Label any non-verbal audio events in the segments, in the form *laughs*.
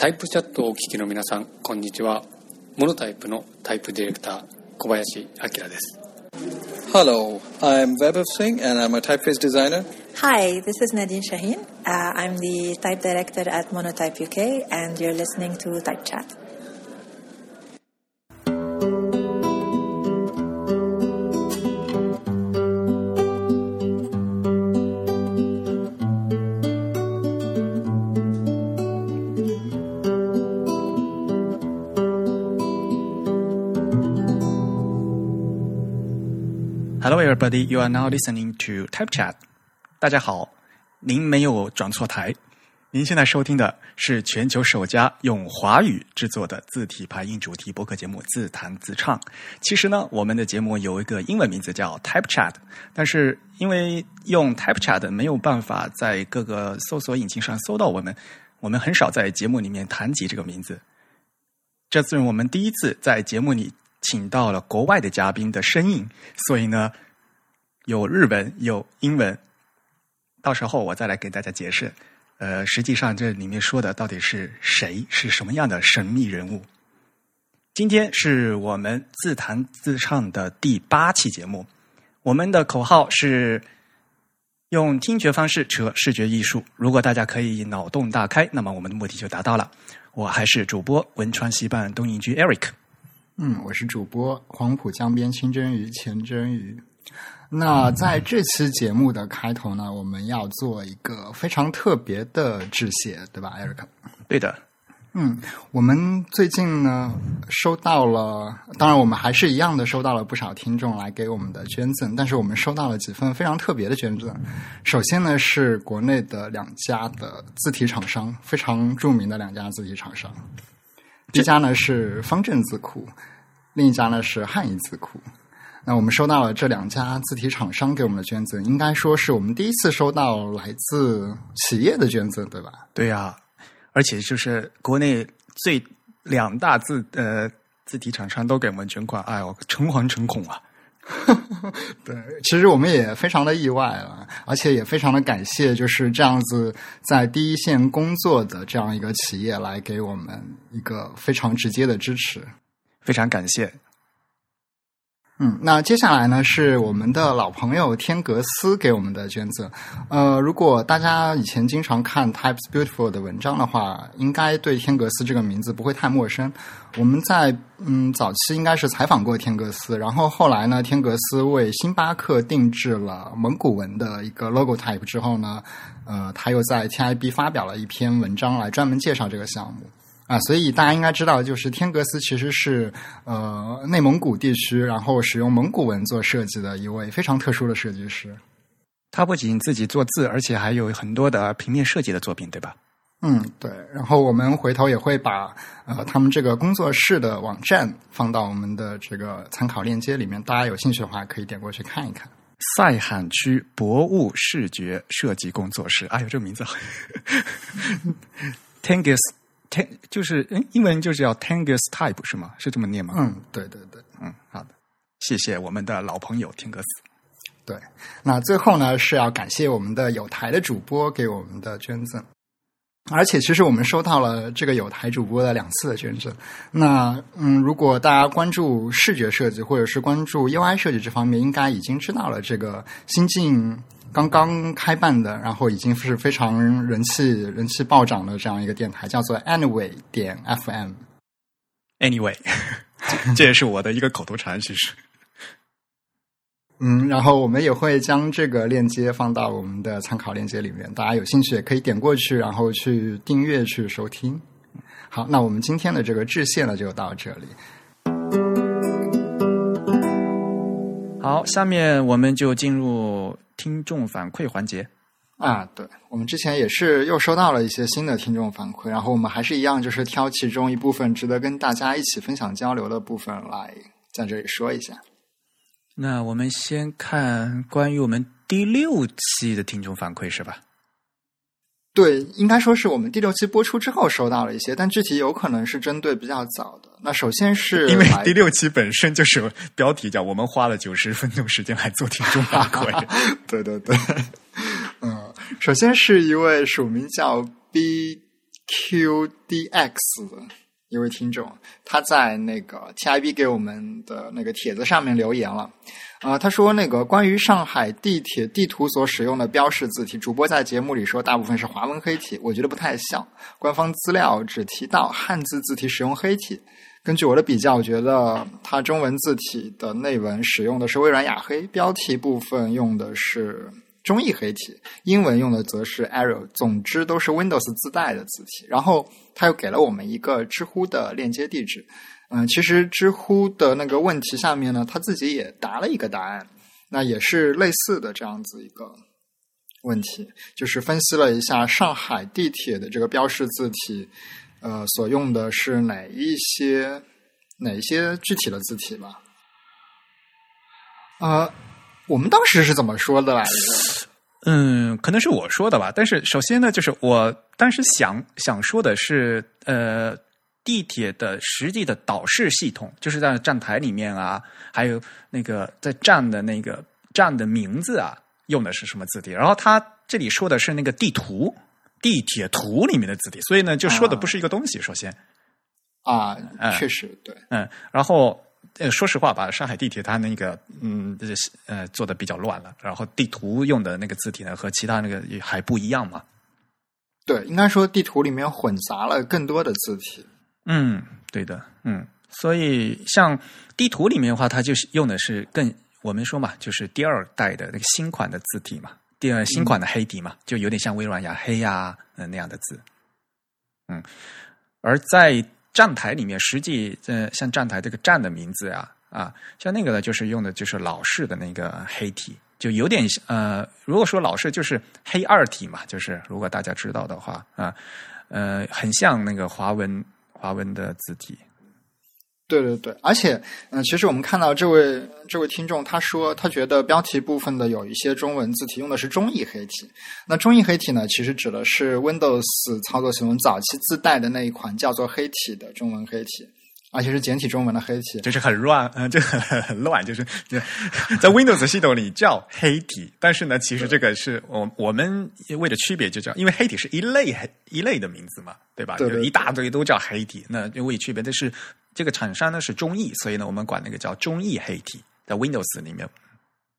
タイプチャットをお聞きの皆さん、こんにちは。モノタイプのタイプディレクター、小林明です。Hello, I'm Vaibhav Singh and I'm a typeface designer. Hi, this is Nadine Shaheen. Uh, I'm the type director at Monotype UK and you're listening to Type Chat. You are now listening to Type Chat. 大家好，您没有转错台。您现在收听的是全球首家用华语制作的字体排音主题播客节目《自弹自唱》。其实呢，我们的节目有一个英文名字叫 Type Chat，但是因为用 Type Chat 没有办法在各个搜索引擎上搜到我们，我们很少在节目里面谈及这个名字。这次我们第一次在节目里请到了国外的嘉宾的身影，所以呢。有日文，有英文，到时候我再来给大家解释。呃，实际上这里面说的到底是谁，是什么样的神秘人物？今天是我们自弹自唱的第八期节目，我们的口号是用听觉方式扯视觉艺术。如果大家可以脑洞大开，那么我们的目的就达到了。我还是主播文川西半东营居 Eric。嗯，我是主播黄浦江边清蒸鱼钱蒸鱼。那在这期节目的开头呢，我们要做一个非常特别的致谢，对吧，艾瑞克？对的。嗯，我们最近呢收到了，当然我们还是一样的收到了不少听众来给我们的捐赠，但是我们收到了几份非常特别的捐赠。首先呢是国内的两家的字体厂商，非常著名的两家字体厂商，一家呢是方正字库，另一家呢是汉仪字库。那我们收到了这两家字体厂商给我们的捐赠，应该说是我们第一次收到来自企业的捐赠，对吧？对呀，而且就是国内最两大字呃字体厂商都给我们捐款，哎呦，诚惶诚恐啊！*laughs* 对，其实我们也非常的意外了，而且也非常的感谢，就是这样子在第一线工作的这样一个企业来给我们一个非常直接的支持，非常感谢。嗯，那接下来呢是我们的老朋友天格斯给我们的捐赠。呃，如果大家以前经常看 Types Beautiful 的文章的话，应该对天格斯这个名字不会太陌生。我们在嗯早期应该是采访过天格斯，然后后来呢，天格斯为星巴克定制了蒙古文的一个 logo type 之后呢，呃，他又在 TIB 发表了一篇文章来专门介绍这个项目。啊，所以大家应该知道，就是天格斯其实是呃内蒙古地区，然后使用蒙古文做设计的一位非常特殊的设计师。他不仅自己做字，而且还有很多的平面设计的作品，对吧？嗯，对。然后我们回头也会把呃他们这个工作室的网站放到我们的这个参考链接里面，大家有兴趣的话可以点过去看一看。塞罕区博物视觉设计工作室，哎呦，这个名字好。*laughs* Ten 就是嗯，英文就是叫 Tengus Type 是吗？是这么念吗？嗯，对对对，嗯，好的，谢谢我们的老朋友天歌斯。对，那最后呢是要感谢我们的有台的主播给我们的捐赠，而且其实我们收到了这个有台主播的两次的捐赠。那嗯，如果大家关注视觉设计或者是关注 UI 设计这方面，应该已经知道了这个新晋。刚刚开办的，然后已经是非常人气、人气暴涨的这样一个电台，叫做 Anyway 点 FM。Anyway，*laughs* 这也是我的一个口头禅，其实。嗯，然后我们也会将这个链接放到我们的参考链接里面，大家有兴趣也可以点过去，然后去订阅去收听。好，那我们今天的这个致谢呢，就到这里。好，下面我们就进入。听众反馈环节啊，对我们之前也是又收到了一些新的听众反馈，然后我们还是一样，就是挑其中一部分值得跟大家一起分享交流的部分来在这里说一下。那我们先看关于我们第六期的听众反馈是吧？对，应该说是我们第六期播出之后收到了一些，但具体有可能是针对比较早的。那首先是因为第六期本身就是标题叫“我们花了九十分钟时间来做听众反馈”，对对对，嗯，首先是一位署名叫 B QDX 的一位听众，他在那个 TIB 给我们的那个帖子上面留言了。啊、他说那个关于上海地铁地图所使用的标示字体，主播在节目里说大部分是华文黑体，我觉得不太像。官方资料只提到汉字字体使用黑体。根据我的比较，我觉得它中文字体的内文使用的是微软雅黑，标题部分用的是中译黑体，英文用的则是 Arial。总之都是 Windows 自带的字体。然后他又给了我们一个知乎的链接地址。嗯，其实知乎的那个问题下面呢，他自己也答了一个答案，那也是类似的这样子一个问题，就是分析了一下上海地铁的这个标识字体，呃，所用的是哪一些哪一些具体的字体吧。呃，我们当时是怎么说的来着？嗯，可能是我说的吧。但是首先呢，就是我当时想想说的是，呃，地铁的实际的导视系统，就是在站台里面啊，还有那个在站的那个站的名字啊，用的是什么字体。然后他这里说的是那个地图、地铁图里面的字体，所以呢，就说的不是一个东西。首先，啊哎，确实对，嗯，然后呃，说实话吧，上海地铁它那个嗯，呃做的比较乱了，然后地图用的那个字体呢和其他那个也还不一样嘛。对，应该说地图里面混杂了更多的字体。嗯，对的，嗯，所以像地图里面的话，它就是用的是更我们说嘛，就是第二代的那个新款的字体嘛，第二新款的黑底嘛，就有点像微软雅黑呀、呃、那样的字。嗯，而在站台里面，实际呃，像站台这个站的名字啊啊，像那个呢，就是用的就是老式的那个黑体，就有点呃，如果说老式就是黑二体嘛，就是如果大家知道的话啊，呃，很像那个华文华文的字体。对对对，而且，嗯、其实我们看到这位这位听众，他说他觉得标题部分的有一些中文字体用的是中译黑体。那中译黑体呢，其实指的是 Windows 操作系统早期自带的那一款叫做黑体的中文黑体，而且是简体中文的黑体。就是很乱，嗯、这很很很乱，就是就在 Windows 系统里叫黑体，但是呢，其实这个是我我们为了区别就叫，因为黑体是一类黑一类的名字嘛，对吧？对对就一大堆都叫黑体，那就为区别但是这个厂商呢是中意，所以呢我们管那个叫中意黑体，在 Windows 里面。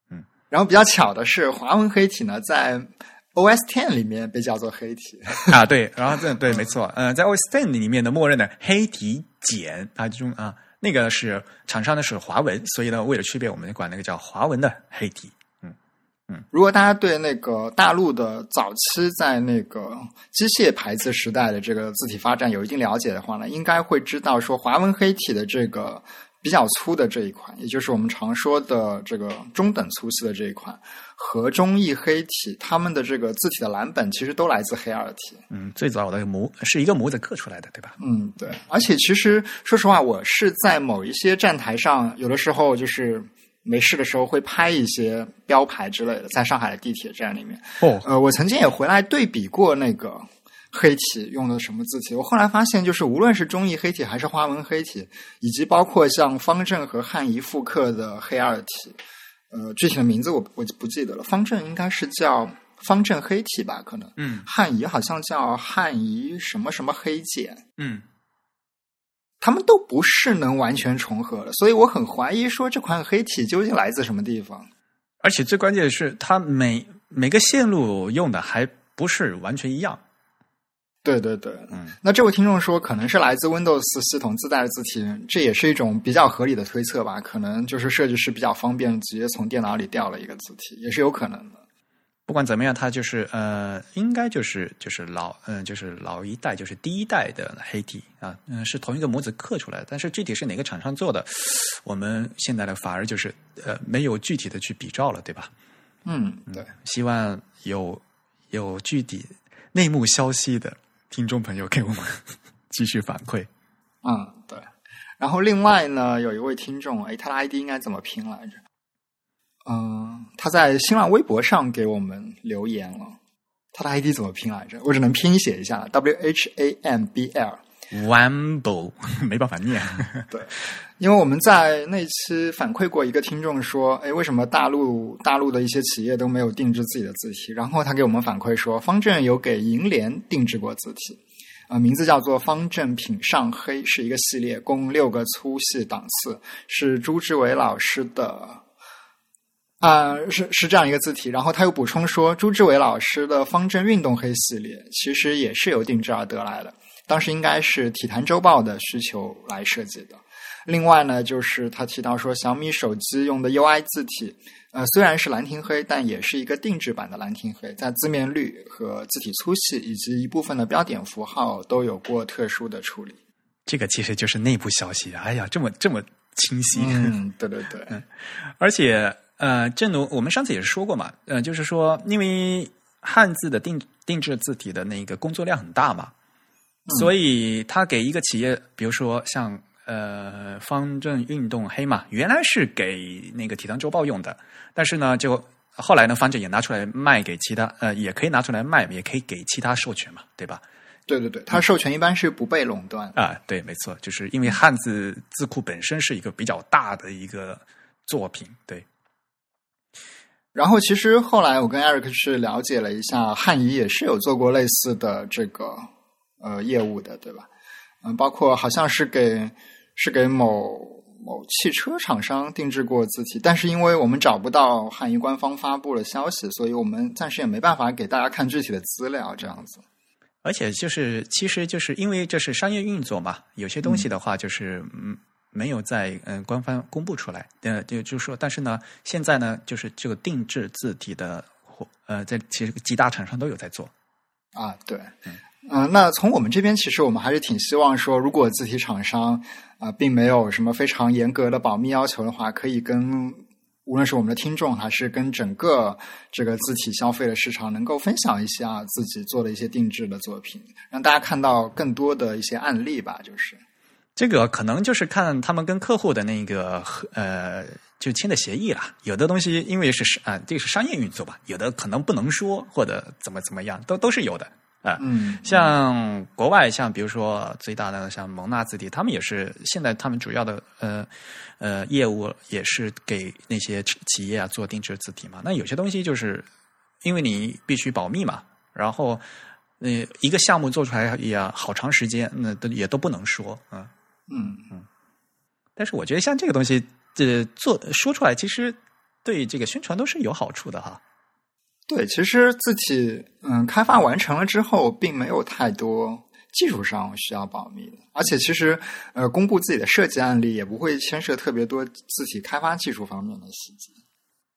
嗯然后比较巧的是，华文黑体呢在 OS Ten 里面被叫做黑体。*laughs* 啊，对，然后这对，没错，嗯、在 OS Ten 里面的默认的黑体简啊，这种啊，那个是厂商呢是华文，所以呢，为了区别，我们管那个叫华文的黑体。如果大家对那个大陆的早期在那个机械排字时代的这个字体发展有一定了解的话呢，应该会知道说华文黑体的这个比较粗的这一款，也就是我们常说的这个中等粗细的这一款，和中译黑体它们的这个字体的蓝本其实都来自黑二体。嗯，最早的模是一个模子刻出来的，对吧？嗯，对。而且其实说实话，我是在某一些站台上，有的时候就是没事的时候会拍一些标牌之类的，在上海的地铁站里面。哦，呃，我曾经也回来对比过那个黑体用的什么字体，我后来发现，就是无论是中译黑体还是花纹黑体，以及包括像方正和汉仪复刻的黑二体，呃，具体的名字我我不记得了。方正应该是叫方正黑体吧，可能。嗯汉仪好像叫汉仪什么什么黑简，嗯，他们都不是能完全重合的，所以我很怀疑说这款黑体究竟来自什么地方。而且最关键的是，它每每个线路用的还不是完全一样。对对对，嗯，那这位听众说可能是来自 Windows 系统自带的字体，这也是一种比较合理的推测吧？可能就是设计师比较方便，直接从电脑里调了一个字体，也是有可能的。不管怎么样，他就是呃，应该就是就是老嗯、就是老一代，就是第一代的黑体啊，嗯、是同一个模子刻出来的，但是具体是哪个厂商做的，我们现在的反而就是呃没有具体的去比照了，对吧？嗯，对，希望有有具体内幕消息的听众朋友给我们 *laughs* 继续反馈。嗯，对。然后另外呢，有一位听众，哎，他的 ID 应该怎么拼来着？嗯，他在新浪微博上给我们留言了。他的 ID 怎么拼来着？我只能拼写一下，W H A M B L。Wamble *laughs* 没办法念，*laughs* 对，因为我们在那期反馈过一个听众说，哎，为什么大陆大陆的一些企业都没有定制自己的字体？然后他给我们反馈说，方正有给银联定制过字体。呃，名字叫做方正品上黑，是一个系列，共六个粗细档次，是朱志伟老师的。啊、是是这样一个字体，然后他又补充说，朱志伟老师的方正运动黑系列其实也是由定制而得来的，当时应该是体坛周报的需求来设计的。另外呢，就是他提到说，小米手机用的 UI 字体，呃，虽然是兰亭黑，但也是一个定制版的兰亭黑，在字面率和字体粗细以及一部分的标点符号都有过特殊的处理。这个其实就是内部消息。哎呀，这么这么清晰。嗯，对对对，*laughs* 而且呃，正如我们上次也是说过嘛，呃，就是说，因为汉字的定定制字体的那个工作量很大嘛，所以他给一个企业，比如说像呃方正运动黑嘛，原来是给那个体坛周报用的，但是呢，就后来呢，方正也拿出来卖给其他，呃，也可以拿出来卖，也可以给其他授权嘛，对吧？对对对，它授权一般是不被垄断。啊，对，没错，就是因为汉字字库本身是一个比较大的一个作品，对。然后其实后来我跟 Eric 是了解了一下，汉仪也是有做过类似的这个呃业务的，对吧？嗯，包括好像是给是给某某汽车厂商定制过字体，但是因为我们找不到汉仪官方发布的消息，所以我们暂时也没办法给大家看具体的资料，这样子。而且就是，其实就是因为这是商业运作嘛，有些东西的话就是嗯没有在嗯、呃官方公布出来，呃就就是说，但是呢，现在呢就是这个定制字体的或呃在其实几大厂商都有在做，啊，对，嗯、那从我们这边，其实我们还是挺希望说，如果字体厂商啊、并没有什么非常严格的保密要求的话，可以跟无论是我们的听众，还是跟整个这个字体消费的市场，能够分享一下自己做的一些定制的作品，让大家看到更多的一些案例吧。就是，这个可能就是看他们跟客户的那个合呃就签的协议啦。有的东西因为是啊、这个是商业运作吧，有的可能不能说或者怎么怎么样，都都是有的啊。嗯，像国外，像比如说最大的像蒙纳字体，他们也是现在他们主要的呃呃业务也是给那些企业啊做定制字体嘛。那有些东西就是因为你必须保密嘛，然后呃一个项目做出来也好长时间，那都也都不能说啊。嗯嗯但是我觉得像这个东西，这做说出来，其实对这个宣传都是有好处的哈。对，其实字体嗯开发完成了之后，并没有太多技术上需要保密的，而且其实呃公布自己的设计案例也不会牵涉特别多字体开发技术方面的细节。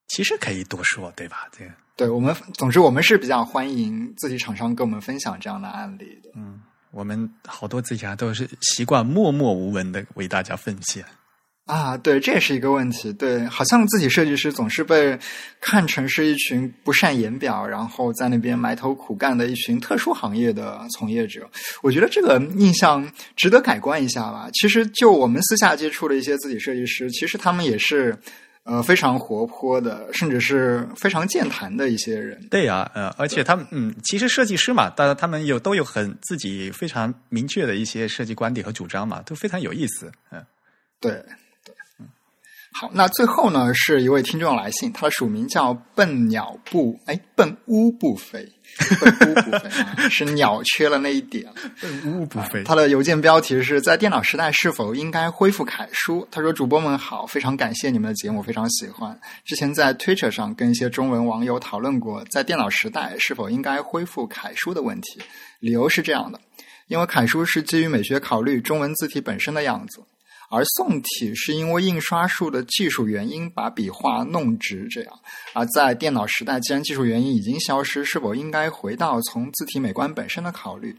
其实可以多说，对吧？这个对我们，总之我们是比较欢迎字体厂商跟我们分享这样的案例的。我们好多自己啊都是习惯默默无闻的为大家奉献。啊，对，这也是一个问题。对，好像自己设计师总是被看成是一群不善言表，然后在那边埋头苦干的一群特殊行业的从业者。我觉得这个印象值得改观一下吧。其实，就我们私下接触的一些自己设计师，其实他们也是呃非常活泼的，甚至是非常健谈的一些人。对呀、呃，而且他们嗯，其实设计师嘛，大家他们有都有很自己非常明确的一些设计观点和主张嘛，都非常有意思。嗯，对好，那最后呢是一位听众来信，他的署名叫笨鸟不哎笨乌不飞，笨乌不飞啊，是鸟缺了那一点。笨乌不飞。他的邮件标题是在电脑时代是否应该恢复楷书？他说：“主播们好，非常感谢你们的节目，非常喜欢。之前在 Twitter 上跟一些中文网友讨论过，在电脑时代是否应该恢复楷书的问题。理由是这样的：因为楷书是基于美学考虑中文字体本身的样子，而宋体是因为印刷术的技术原因把笔画弄直，这样。而在电脑时代，既然技术原因已经消失，是否应该回到从字体美观本身的考虑？”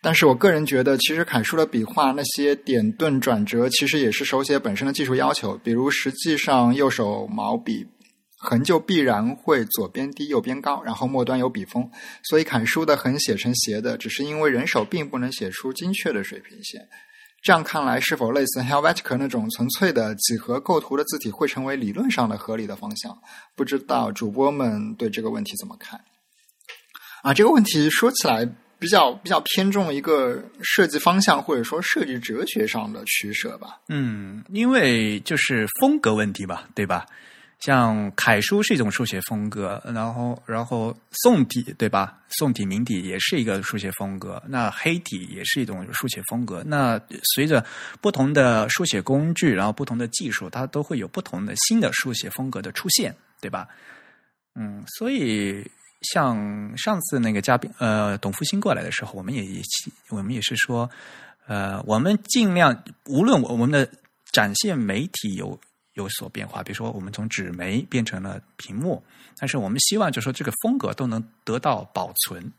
但是我个人觉得，其实楷书的笔画那些点顿转折，其实也是手写本身的技术要求。比如，实际上右手毛笔横就必然会左边低右边高，然后末端有笔锋，所以楷书的横写成斜的，只是因为人手并不能写出精确的水平线。这样看来，是否类似 Helvetica 那种纯粹的几何构图的字体，会成为理论上的合理的方向？不知道主播们对这个问题怎么看？啊，这个问题说起来比较比较偏重一个设计方向或者说设计哲学上的取舍吧。嗯，因为就是风格问题吧，对吧？像楷书是一种书写风格，然后然后宋体对吧？宋体、明体也是一个书写风格，那黑体也是一种书写风格。那随着不同的书写工具，然后不同的技术，它都会有不同的新的书写风格的出现，对吧？嗯，所以像上次那个嘉宾呃董复兴过来的时候，我们也也我们也是说，呃，我们尽量无论我们的展现媒体有。有所变化，比如说我们从纸媒变成了屏幕，但是我们希望就说这个风格都能得到保存。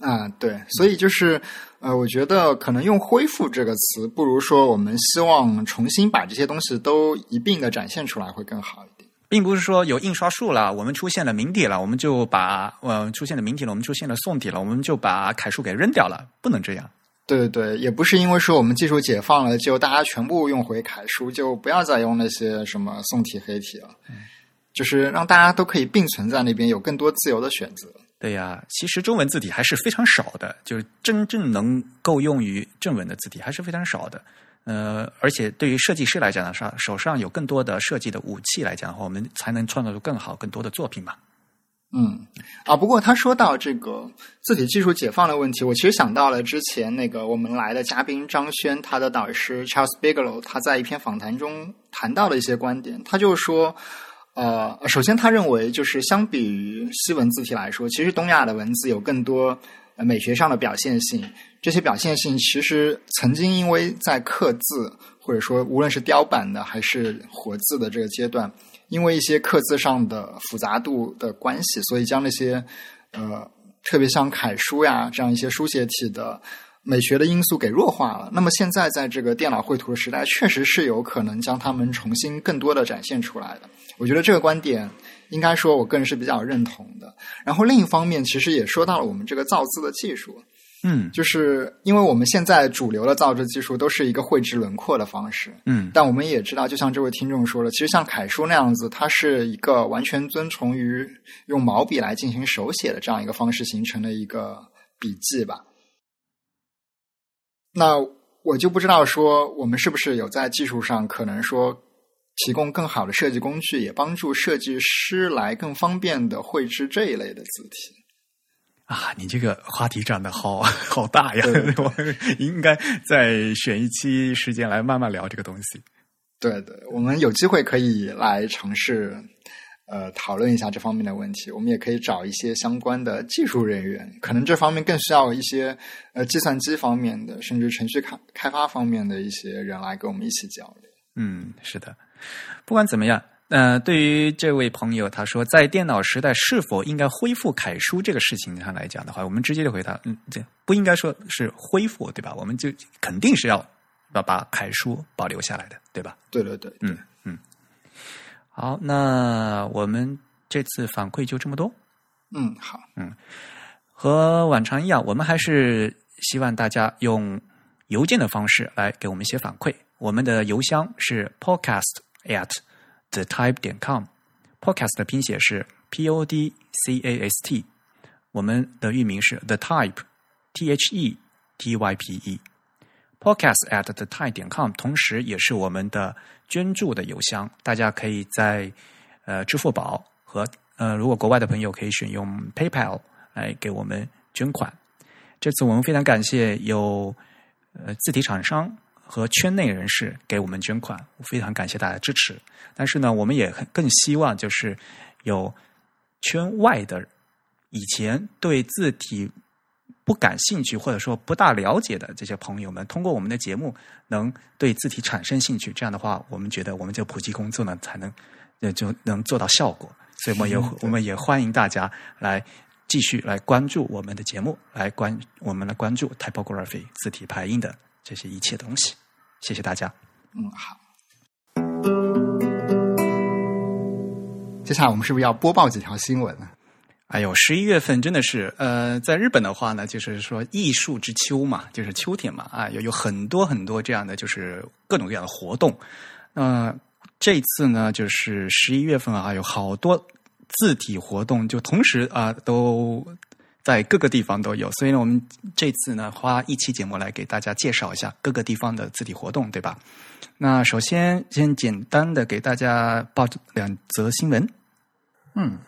啊，对，所以就是呃，我觉得可能用“恢复”这个词，不如说我们希望重新把这些东西都一并的展现出来会更好一点，并不是说有印刷术了，我们出现了明体了，我们就把呃出现了明体了，我们出现了宋体了，我们就把楷书给扔掉了，不能这样。对对对，也不是因为说我们技术解放了，就大家全部用回楷书，就不要再用那些什么宋体、黑体了。就是让大家都可以并存在那边，有更多自由的选择。对呀，其实中文字体还是非常少的，就是真正能够用于正文的字体还是非常少的。呃，而且对于设计师来讲的话，手上有更多的设计的武器来讲的话，我们才能创造出更好、更多的作品嘛。嗯，啊，不过他说到这个字体技术解放的问题，我其实想到了之前那个我们来的嘉宾张轩，他的导师 Charles Bigelow，他在一篇访谈中谈到了一些观点。他就说，呃，首先他认为，就是相比于西文字体来说，其实东亚的文字有更多美学上的表现性。这些表现性其实曾经因为在刻字，或者说无论是雕版的还是活字的这个阶段。因为一些刻字上的复杂度的关系，所以将那些呃，特别像楷书呀这样一些书写体的美学的因素给弱化了。那么现在在这个电脑绘图的时代，确实是有可能将它们重新更多的展现出来的。我觉得这个观点应该说，我个人是比较认同的。然后另一方面，其实也说到了我们这个造字的技术。嗯，就是因为我们现在主流的造纸技术都是一个绘制轮廓的方式，嗯，但我们也知道，就像这位听众说的，其实像楷书那样子，它是一个完全遵从于用毛笔来进行手写的这样一个方式形成的一个笔记吧。那我就不知道说，我们是不是有在技术上可能说提供更好的设计工具，也帮助设计师来更方便的绘制这一类的字体。啊，你这个话题长得好 *laughs* 好大呀！*laughs* 我 *laughs* 应该再选一期时间来慢慢聊这个东西。对对，我们有机会可以来尝试呃讨论一下这方面的问题。我们也可以找一些相关的技术人员，可能这方面更需要一些呃计算机方面的，甚至程序开开发方面的一些人来跟我们一起交流。嗯，是的。不管怎么样。呃，对于这位朋友，他说在电脑时代是否应该恢复楷书这个事情上来讲的话，我们直接就回答，嗯，这不应该说是恢复，对吧？我们就肯定是要要把楷书保留下来的，对吧？对对对，嗯嗯。好，那我们这次反馈就这么多。嗯，好，嗯，和往常一样，我们还是希望大家用邮件的方式来给我们一些反馈。我们的邮箱是 podcast at。The Type 点 com，Podcast 的拼写是 P O D C A S T，我们的域名是 The Type，T H E T Y P E，Podcast at The Type 点 com，同时也是我们的捐助的邮箱，大家可以在呃支付宝和呃如果国外的朋友可以选用 PayPal 来给我们捐款。这次我们非常感谢有呃字体厂商。和圈内人士给我们捐款，非常感谢大家支持。但是呢，我们也更希望就是有圈外的以前对字体不感兴趣或者说不大了解的这些朋友们，通过我们的节目能对字体产生兴趣。这样的话，我们觉得我们这个普及工作呢才能呃就能做到效果。所以我们也我们也欢迎大家来继续来关注我们的节目，来关我们来关注 typography 字体排印的。这些一切东西，谢谢大家。嗯，好。接下来我们是不是要播报几条新闻呢？哎呦，十一月份真的是，呃，在日本的话呢，就是说艺术之秋嘛，就是秋天嘛，啊，有有很多很多这样的，就是各种各样的活动。那这次呢，就是十一月份啊，有好多字体活动，就同时啊都。在各个地方都有。所以呢，我们这次呢，花一期节目来给大家介绍一下各个地方的字体活动，对吧？那首先，先简单的给大家报两则新闻。嗯，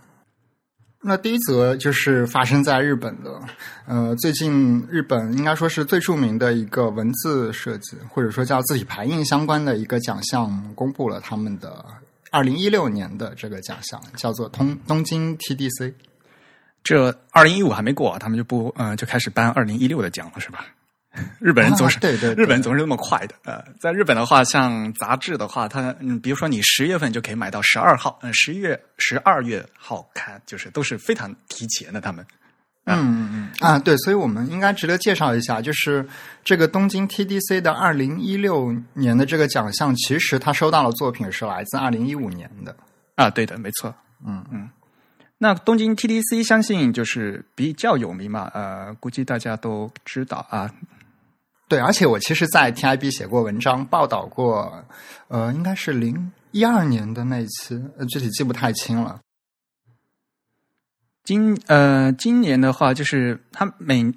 那第一则就是发生在日本的，呃，最近日本应该说是最著名的一个文字设计或者说叫字体排印相关的一个奖项，公布了他们的二零一六年的这个奖项，叫做东东京 TDC。这二零一五还没过，他们就不呃就开始颁二零一六的奖了，是吧？*laughs* 日本人总是、啊对对对日本总是那么快的。呃，在日本的话，像杂志的话，它嗯，比如说你十月份就可以买到十二号，嗯、十一月、十二月号刊，就是都是非常提前的。他们嗯嗯嗯啊，对，所以我们应该值得介绍一下，就是这个东京 TDC 的二零一六年的这个奖项，其实他收到的作品是来自二零一五年的。啊，对的，没错。嗯嗯。那东京 TDC 相信就是比较有名嘛，呃，估计大家都知道啊。对，而且我其实，在 TIB 写过文章，报道过，呃，应该是零一二年的那一期，呃，具体记不太清了。今呃，今年的话，就是他每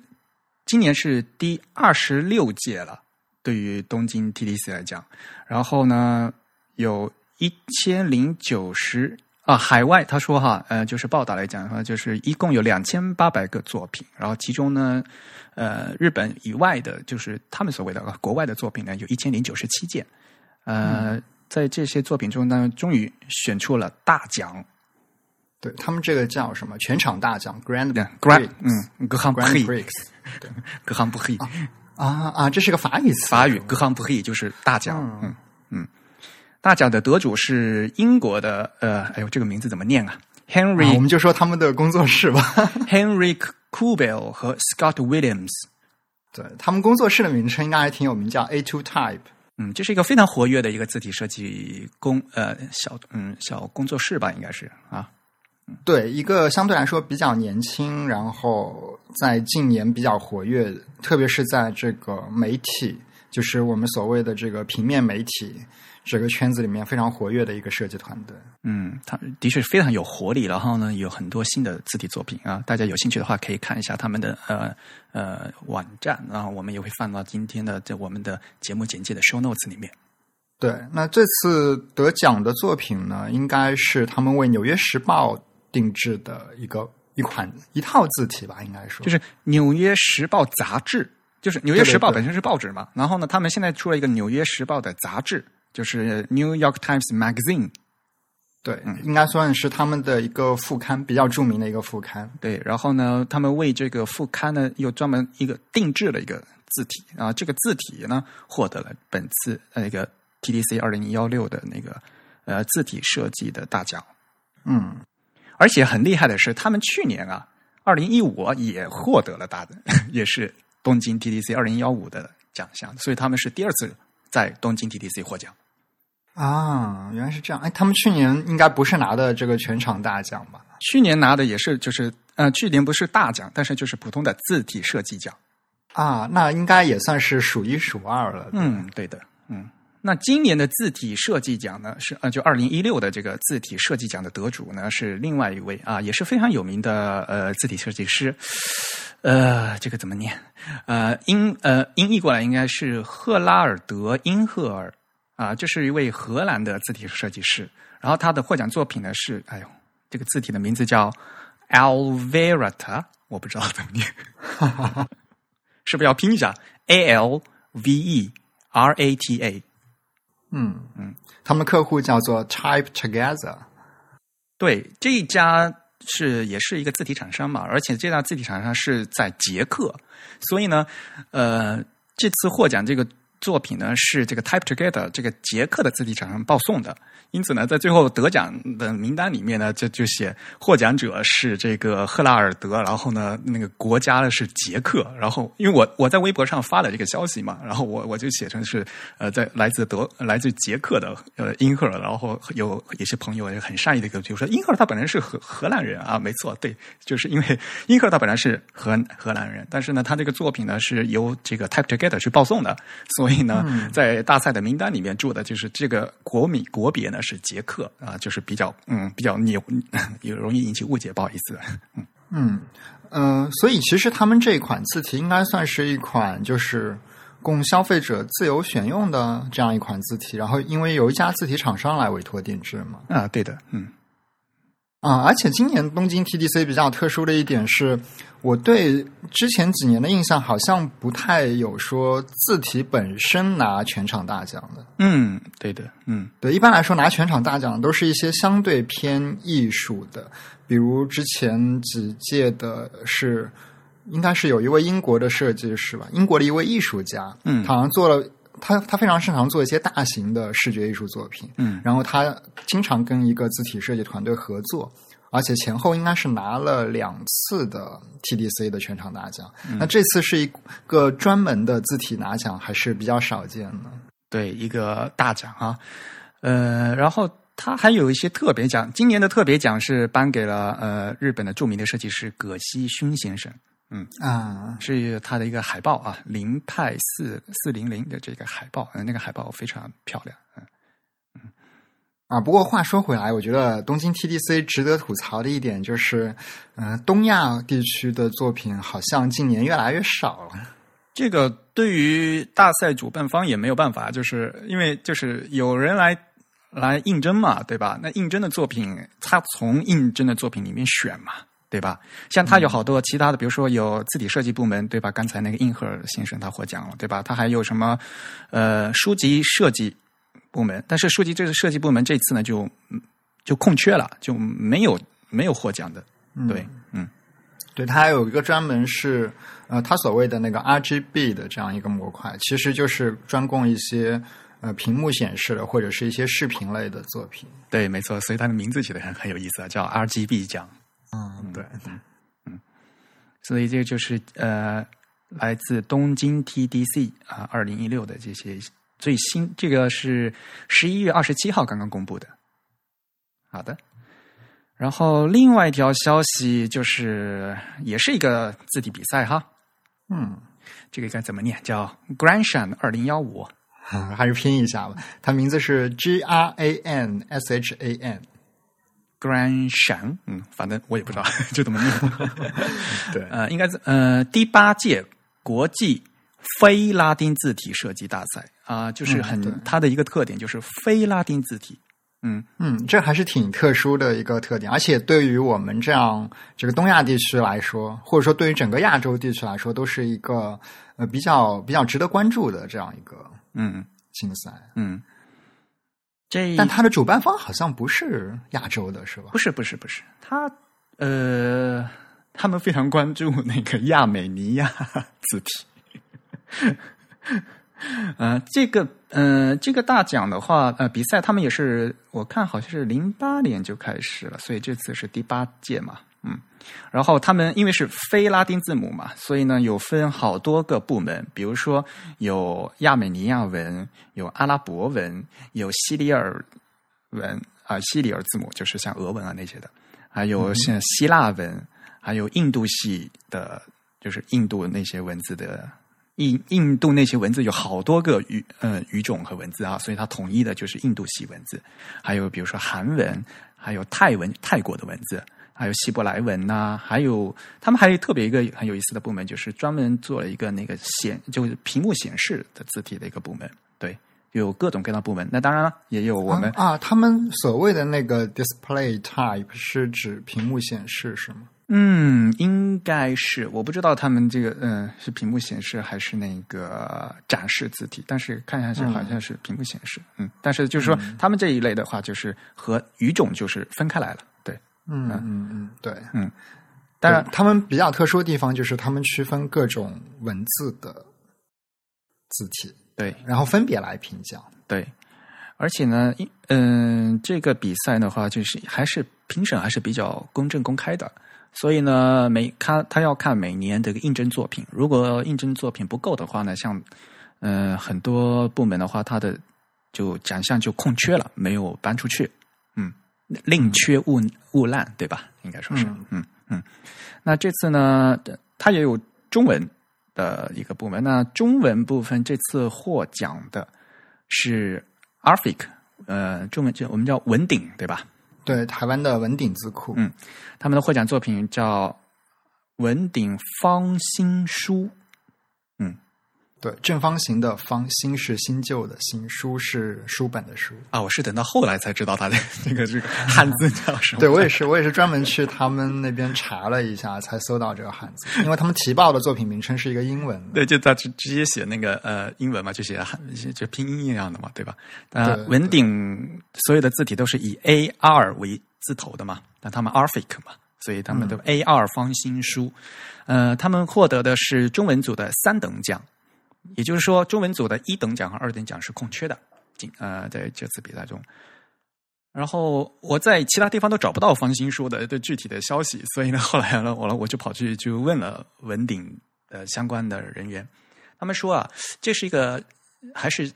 今年是第二十六届了，对于东京 TDC 来讲，然后呢，有一千零九十啊，海外他说哈，呃，就是报道来讲的话，就是一共有两千八百个作品，然后其中呢，呃，日本以外的，就是他们所谓的国外的作品呢，有一千零九十七件，呃，嗯。在这些作品中呢，终于选出了大奖。对他们这个叫什么？全场大奖 Grand Grand，Prix 嗯，格行不 Grand 黑，Prix。格行不黑，啊啊，这是个法语词，法语格行不黑就是大奖，嗯嗯，大奖的得主是英国的，呃，哎呦，这个名字怎么念啊啊我？Henry 我们就说他们的工作室吧。*laughs* Henry Kubel 和 Scott Williams。对他们工作室的名称应该还挺有名，叫 A Two Type。嗯，这是一个非常活跃的一个字体设计工呃小嗯小工作室吧，应该是啊。对，一个相对来说比较年轻，然后在近年比较活跃，特别是在这个媒体，就是我们所谓的这个平面媒体这个圈子里面非常活跃的一个设计团队。嗯，他的确非常有活力，然后呢，有很多新的字体作品啊。大家有兴趣的话，可以看一下他们的呃呃网站，然后我们也会放到今天的这我们的节目简介的 show notes 里面。对，那这次得奖的作品呢，应该是他们为《纽约时报》定制的一个一款一套字体吧，应该说就是《纽约时报》杂志，就是《纽约时报》本身是报纸嘛，然后呢，他们现在出了一个《纽约时报》的杂志，就是《New York Times Magazine》。对，应该算是他们的一个副刊，比较著名的一个副刊。对，然后呢，他们为这个副刊呢又专门一个定制了一个字体啊，这个字体呢获得了本次呃那个 TDC 二零幺六的那个呃字体设计的大奖，嗯，而且很厉害的是，他们去年啊，二零一五也获得了大的，*laughs* 也是东京 TDC 二零幺五的奖项，所以他们是第二次在东京 TDC 获奖。啊，原来是这样。哎，他们去年应该不是拿的这个全场大奖吧？去年拿的也是就是呃，去年不是大奖，但是就是普通的字体设计奖。啊，那应该也算是数一数二了。嗯，对的，嗯。那今年的字体设计奖呢，是呃，就二零一六的这个字体设计奖的得主呢，是另外一位啊，也是非常有名的呃字体设计师，呃，这个怎么念？呃，音呃音译过来应该是赫拉尔德·因赫尔啊，这是一位荷兰的字体设计师。然后他的获奖作品呢是，哎呦，这个字体的名字叫 Alverata，我不知道怎么念，*laughs* 是不是要拼一下？A L V E R A T A。嗯嗯，他们客户叫做 Type Together。对，这一家是也是一个字体厂商嘛，而且这家字体厂商是在捷克，所以呢，呃，这次获奖这个作品呢是这个 Type Together 这个捷克的字体厂商报送的，因此呢，在最后得奖的名单里面呢，就就写获奖者是这个赫拉尔德，然后呢，那个国家呢是捷克，然后因为我我在微博上发了这个消息嘛，然后我我就写成是呃，在来自德来自捷克的呃英赫尔，然后有有些朋友也很善意的给我就说，英赫尔他本来是荷荷兰人啊，没错，对，就是因为英赫尔他本来是荷荷兰人，但是呢，他这个作品呢是由这个 Type Together 去报送的，所以呢，在大赛的名单里面住的就是这个国米国别呢是捷克啊，就是比较嗯比较扭，也容易引起误解，不好意思。嗯嗯、呃所以其实他们这一款字体应该算是一款就是供消费者自由选用的这样一款字体，然后因为由一家字体厂商来委托定制嘛。啊，对的，嗯啊，而且今年东京 TDC 比较特殊的一点是，我对之前几年的印象好像不太有说字体本身拿全场大奖的。嗯，对的，嗯对，一般来说拿全场大奖都是一些相对偏艺术的，比如之前几届的是，应该是有一位英国的设计师吧，英国的一位艺术家，嗯他好像做了。他他非常擅长做一些大型的视觉艺术作品，嗯然后他经常跟一个字体设计团队合作，而且前后应该是拿了两次的 TDC 的全场大奖。嗯那这次是一个专门的字体拿奖，还是比较少见的。对，一个大奖啊，呃，然后他还有一些特别奖，今年的特别奖是颁给了呃日本的著名的设计师葛西勋先生，啊，是他的一个海报啊，零派四四零零的这个海报，呃，那个海报非常漂亮，嗯啊，不过话说回来，我觉得东京 TDC 值得吐槽的一点就是，嗯、东亚地区的作品好像近年越来越少了。这个对于大赛主办方也没有办法，就是因为就是有人来来应征嘛，对吧？那应征的作品，他从应征的作品里面选嘛，对吧？像他有好多其他的，比如说有字体设计部门，对吧？刚才那个硬核先生他获奖了，对吧？他还有什么呃书籍设计部门，但是书籍这个设计部门这次呢就嗯就空缺了，就没有没有获奖的，对，嗯对，他还有一个专门是呃，他所谓的那个 RGB 的这样一个模块，其实就是专供一些呃屏幕显示的或者是一些视频类的作品。对，没错，所以它的名字起的很很有意思啊，叫 RGB 奖。嗯，对，嗯所以这个就是呃，来自东京 TDC 啊，二零一六的这些最新，这个是十一月二十七号刚刚公布的。好的，然后另外一条消息就是，也是一个字体比赛哈，嗯，这个该怎么念？叫 Granshan 二零幺五。*laughs* 还是拼一下吧。它名字是 G R A N S H A N。Granshan，嗯，反正我也不知道 *laughs* 就这么念。*laughs* 对，呃，应该是呃第八届国际非拉丁字体设计大赛啊、就是很、嗯它的一个特点就是非拉丁字体。嗯，嗯，这还是挺特殊的一个特点，而且对于我们这样这个东亚地区来说，或者说对于整个亚洲地区来说，都是一个呃比较比较值得关注的这样一个嗯竞赛。嗯，这但它的主办方好像不是亚洲的，是吧不？是不是不是，他呃，他们非常关注那个亚美尼亚 *laughs* 字体。呃，这个呃，这个大奖的话，呃，比赛他们也是，我看好像是零八年就开始了，所以这次是第八届嘛，嗯。然后他们因为是非拉丁字母嘛，所以呢有分好多个部门，比如说有亚美尼亚文，有阿拉伯文，有西里尔文啊、西里尔字母就是像俄文啊那些的，还有像希腊文，还有印度系的，就是印度那些文字的。印印度那些文字有好多个语呃语种和文字啊，所以它统一的就是印度系文字。还有比如说韩文，还有泰文，泰国的文字，还有希伯来文呐、还有他们还有特别一个很有意思的部门，就是专门做了一个那个显就是屏幕显示的字体的一个部门。对，有各种各样的部门。那当然了，也有我们、啊啊，他们所谓的那个 display type 是指屏幕显示是吗？嗯，应该是我不知道他们这个嗯是屏幕显示还是那个展示字体，但是看下去好像是屏幕显示。嗯，但是就是说、他们这一类的话，就是和语种就是分开来了。对，嗯嗯嗯，对。嗯当然他们比较特殊的地方就是他们区分各种文字的字体，对然后分别来评奖。对，而且呢，因嗯、这个比赛的话，就是还是评审还是比较公正公开的。所以呢，每他他要看每年的一个应征作品，如果应征作品不够的话呢，像嗯、呃很多部门的话，他的就奖项就空缺了，没有颁出去，嗯，宁缺毋毋滥，对吧？应该说是，嗯嗯嗯。那这次呢，它也有中文的一个部门，那中文部分这次获奖的是 Arfic，呃，中文叫我们叫文鼎，对吧？对，台湾的文鼎字库，嗯他们的获奖作品叫文鼎方新书。对，正方形的方，新是新旧的新，书是书本的书。啊，我是等到后来才知道它的这个这个汉字叫什么。对我也是，我也是专门去他们那边查了一下，才搜到这个汉字，因为他们提报的作品名称是一个英文。对，就他直直接写那个呃英文嘛，就写汉就拼音一样的嘛，对吧？呃，文鼎所有的字体都是以 A R 为字头的嘛，那他们 Arfic 嘛，所以他们都 A R 方新书。呃，他们获得的是中文组的三等奖，也就是说，中文组的一等奖和二等奖是空缺的。今呃，在这次比赛中。然后我在其他地方都找不到方新书的的具体的消息，所以呢，后来呢，我我就跑去就问了文鼎的相关的人员，他们说啊，这是一个还是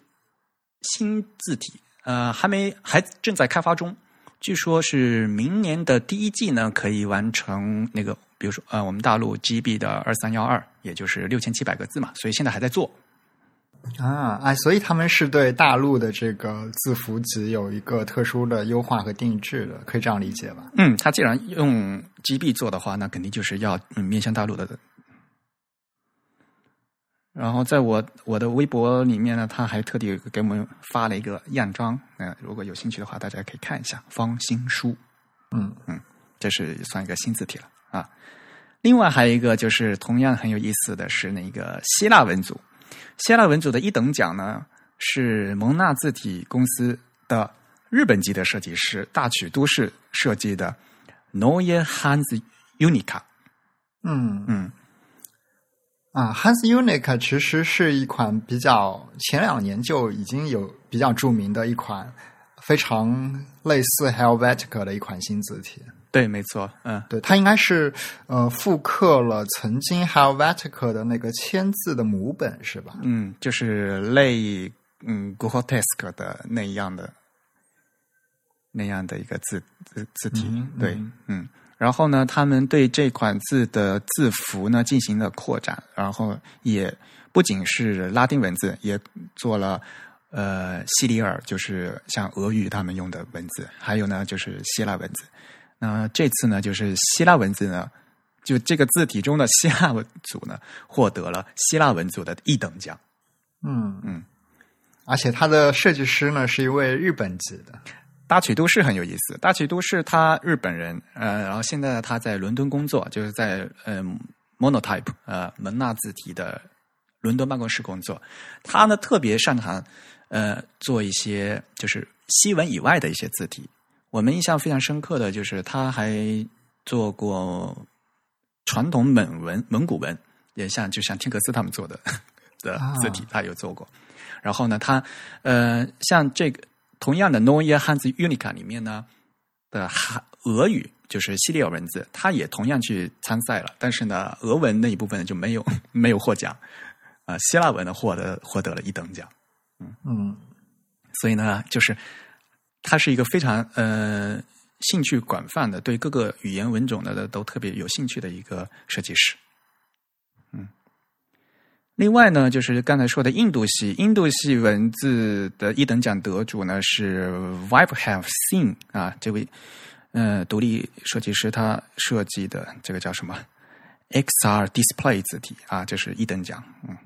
新字体，呃，还没还正在开发中，据说是明年的第一季呢可以完成那个，比如说呃，我们大陆 GB 的二三幺二，也就是六千七百个字嘛，所以现在还在做。啊，哎，所以他们是对大陆的这个字符集有一个特殊的优化和定制的，可以这样理解吧？嗯，他既然用 GB 做的话，那肯定就是要、嗯、面向大陆的。然后在我我的微博里面呢，他还特地给我们发了一个样章，嗯、如果有兴趣的话，大家可以看一下方新书，嗯嗯，这是算一个新字体了啊。另外还有一个就是同样很有意思的是那个希腊文组，希腊文组的一等奖呢是蒙纳字体公司的日本籍的设计师大曲都市设计的 Neue Hans Unica。嗯嗯，啊，Hans Unique 其实是一款比较前两年就已经有比较著名的一款非常类似 Helvetica 的一款新字体。对，没错，嗯，对，它应该是呃复刻了曾经 Helvetica 的那个签字的母本是吧？嗯，就是类嗯 g o t e s k 的那样的那样的一个字字字体，嗯对，嗯嗯。然后呢，他们对这款字的字符呢进行了扩展，然后也不仅是拉丁文字，也做了呃西里尔，就是像俄语他们用的文字，还有呢就是希腊文字。那这次呢，就是希腊文字呢，就这个字体中的希腊文组呢，获得了希腊文组的一等奖。嗯嗯，而且它的设计师呢是一位日本籍的。大曲都市很有意思，大曲都市他日本人，呃，然后现在他在伦敦工作，就是在嗯、Monotype 呃蒙纳字体的伦敦办公室工作。他呢特别擅长呃做一些就是西文以外的一些字体。我们印象非常深刻的就是他还做过传统蒙文、蒙古文，也像就像天格斯他们做的的字体，他有做过。然后呢，他呃像这个。同样的 Neue Hans Unica 里面呢的韩俄语就是西里尔文字，他也同样去参赛了，但是呢，俄文那一部分就没有 *laughs* 没有获奖，啊、呃，希腊文呢获得获得了一等奖，嗯嗯，所以呢，就是他是一个非常呃兴趣广泛的，对各个语言文种的都特别有兴趣的一个设计师。嗯另外呢，就是刚才说的印度系，印度系文字的一等奖得主呢是 Vibe Have Seen 啊，这位呃独立设计师他设计的这个叫什么 XR Display 字体啊，这是一等奖。嗯，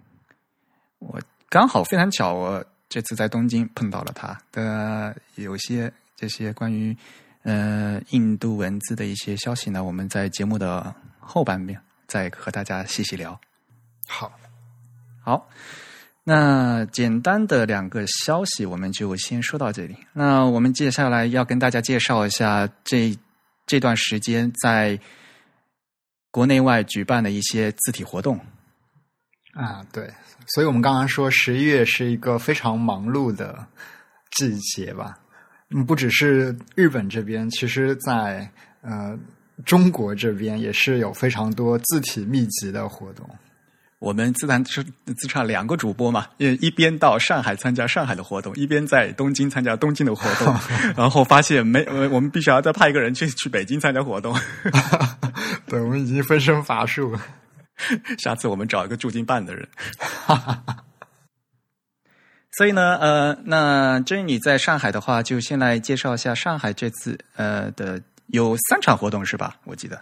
我刚好非常巧，我这次在东京碰到了他的有些这些关于呃印度文字的一些消息呢，我们在节目的后半面再和大家细细聊。好。好，那简单的两个消息，我们就先说到这里。那我们接下来要跟大家介绍一下这这段时间在国内外举办的一些字体活动啊。对，所以我们刚刚说十一月是一个非常忙碌的季节吧。嗯，不只是日本这边，其实在呃中国这边也是有非常多字体密集的活动。我们自然是自创两个主播嘛，一一边到上海参加上海的活动，一边在东京参加东京的活动，*laughs* 然后发现没，我们必须要再派一个人去去北京参加活动。*laughs* 对，我们已经分身乏术了。*laughs* 下次我们找一个驻京办的人。*laughs* 所以呢，呃，那至于你在上海的话，就先来介绍一下上海这次呃的有三场活动是吧？我记得。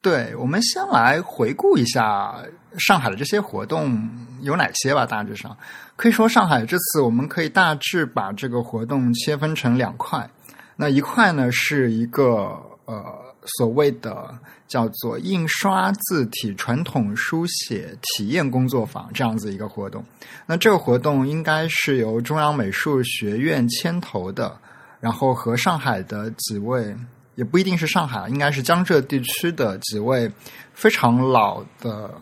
对，我们先来回顾一下上海的这些活动有哪些吧。大致上可以说，上海这次我们可以大致把这个活动切分成两块。那一块呢是一个呃所谓的叫做印刷字体传统书写体验工作坊这样子一个活动。那这个活动应该是由中央美术学院牵头的，然后和上海的几位。也不一定是上海，应该是江浙地区的几位非常老的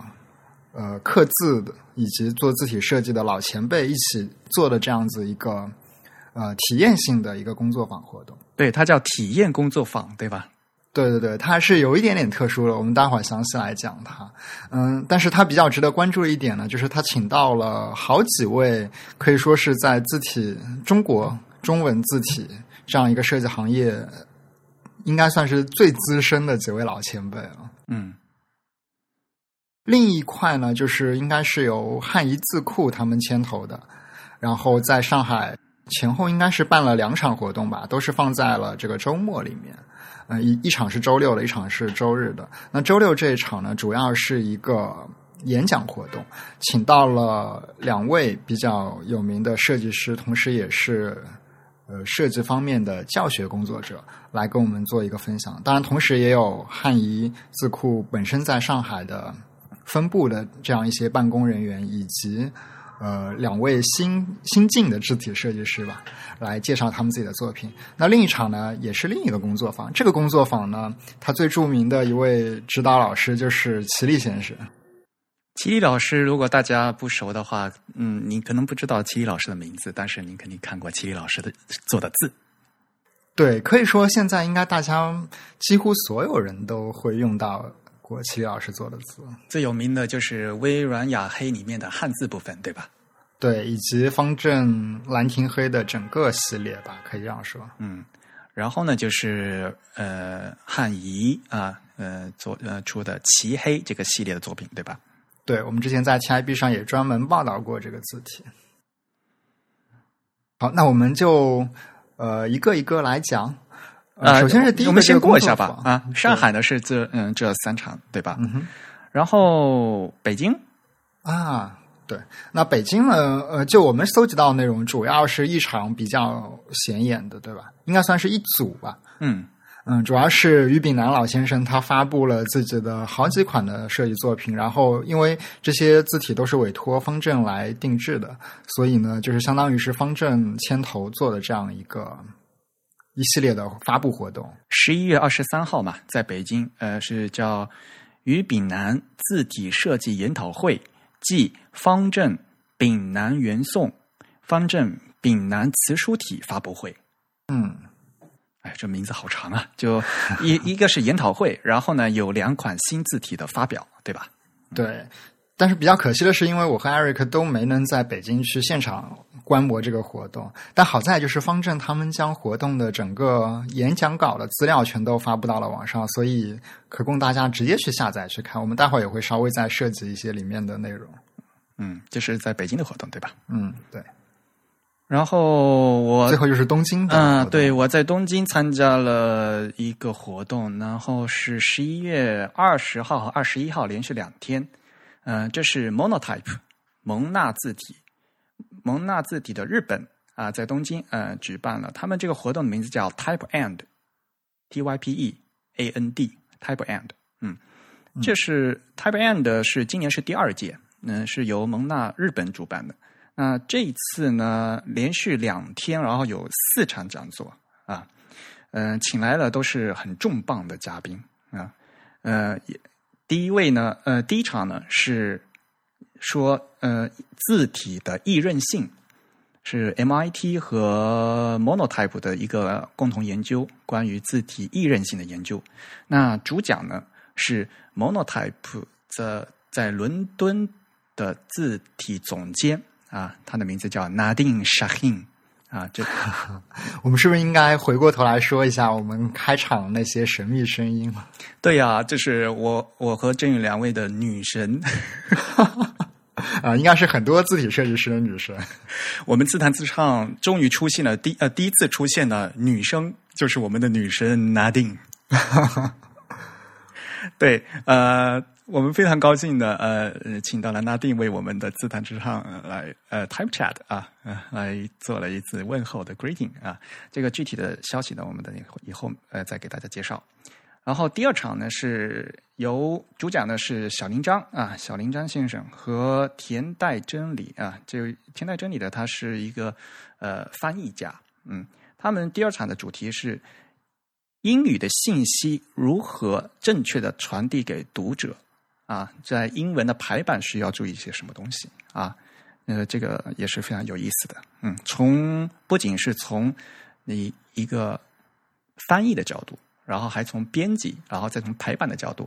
呃刻字的以及做字体设计的老前辈一起做的这样子一个呃体验性的一个工作坊活动。对，它叫体验工作坊，对吧？对对对，它是有一点点特殊的，我们待会儿详细来讲它。嗯，但是它比较值得关注的一点呢，就是他请到了好几位可以说是在字体中国中文字体这样一个设计行业。应该算是最资深的几位老前辈了。嗯，另一块呢，就是应该是由汉仪字库他们牵头的，然后在上海前后应该是办了两场活动吧，都是放在了这个周末里面。嗯，一一场是周六的，一场是周日的。那周六这一场呢，主要是一个演讲活动，请到了两位比较有名的设计师，同时也是。呃，设计方面的教学工作者来跟我们做一个分享。当然，同时也有汉仪字库本身在上海的分部的这样一些办公人员，以及呃两位新新晋的字体设计师吧，来介绍他们自己的作品。那另一场呢，也是另一个工作坊。这个工作坊呢，它最著名的一位指导老师就是齐力先生。齐力老师，如果大家不熟的话，嗯，你可能不知道齐力老师的名字，但是您肯定看过齐力老师的做的字。对，可以说现在应该大家几乎所有人都会用到过齐力老师做的字。最有名的就是微软雅黑里面的汉字部分，对吧？对，以及方正兰亭黑的整个系列吧，可以这样说。嗯，然后呢，就是呃汉仪啊，呃做呃出的齐黑这个系列的作品，对吧？对，我们之前在 TIB 上也专门报道过这个字体。好，那我们就呃一个一个来讲。呃，首先是第一个，我们先过一下吧。啊，上海呢是这嗯这三场对吧？嗯哼。然后北京啊，对，那北京呢？呃，就我们搜集到内容，主要是一场比较显眼的，对吧？应该算是一组吧。嗯。嗯，主要是于炳南老先生，他发布了自己的好几款的设计作品，然后因为这些字体都是委托方正来定制的，所以呢，就是相当于是方正牵头做的这样一个一系列的发布活动。十一月二十三号嘛，在北京，呃，是叫于炳南字体设计研讨会暨方正丙南元宋方正丙南词书体发布会。嗯。哎，这名字好长啊！就一 *laughs* 一个是研讨会，然后呢有两款新字体的发表，对吧？对。但是比较可惜的是，因为我和 Eric 都没能在北京去现场观摩这个活动。但好在就是方正他们将活动的整个演讲稿的资料全都发布到了网上，所以可供大家直接去下载去看。我们待会儿也会稍微再设计一些里面的内容。嗯，就是在北京的活动，对吧？嗯，对。然后我最后就是东京，嗯，对，我在东京参加了一个活动，然后是十一月二十号和二十一号连续两天，嗯，这是 Monotype 蒙纳字体，蒙纳字体的日本啊，在东京呃举办了，他们这个活动的名字叫 Type And，T Y P E A N D Type And，嗯，这是 Type And 是今年是第二届，嗯，是由蒙纳日本主办的。那这一次呢，连续两天，然后有四场讲座啊，嗯，请来了都是很重磅的嘉宾啊，呃，第一位呢，呃，第一场呢是说呃字体的易韧性，是 MIT 和 Monotype 的一个共同研究，关于字体易韧性的研究。那主讲呢是 Monotype 在在伦敦的字体总监。啊，他的名字叫 Nadine Shahin 啊，这 *laughs* 我们是不是应该回过头来说一下我们开场那些神秘声音 *laughs* 对呀，就是我我和郑宇两位的女神 *laughs* 啊，应该是很多字体设计师的女神。我们自弹自唱，终于出现了第呃第一次出现的女生，就是我们的女神 Nadine。对，呃，我们非常高兴的，呃，请到了纳定为我们的自弹之唱来，呃，Type Chat 啊，呃，来做了一次问候的 greeting 啊。这个具体的消息呢，我们等以后呃再给大家介绍。然后第二场呢，是由主讲的是小林章啊，小林章先生和田代真理啊，这田代真理的他是一个呃翻译家，嗯，他们第二场的主题是。英语的信息如何正确的传递给读者？啊，在英文的排版需要注意一些什么东西？啊，呃，这个也是非常有意思的。嗯，从不仅是从你一个翻译的角度，然后还从编辑，然后再从排版的角度，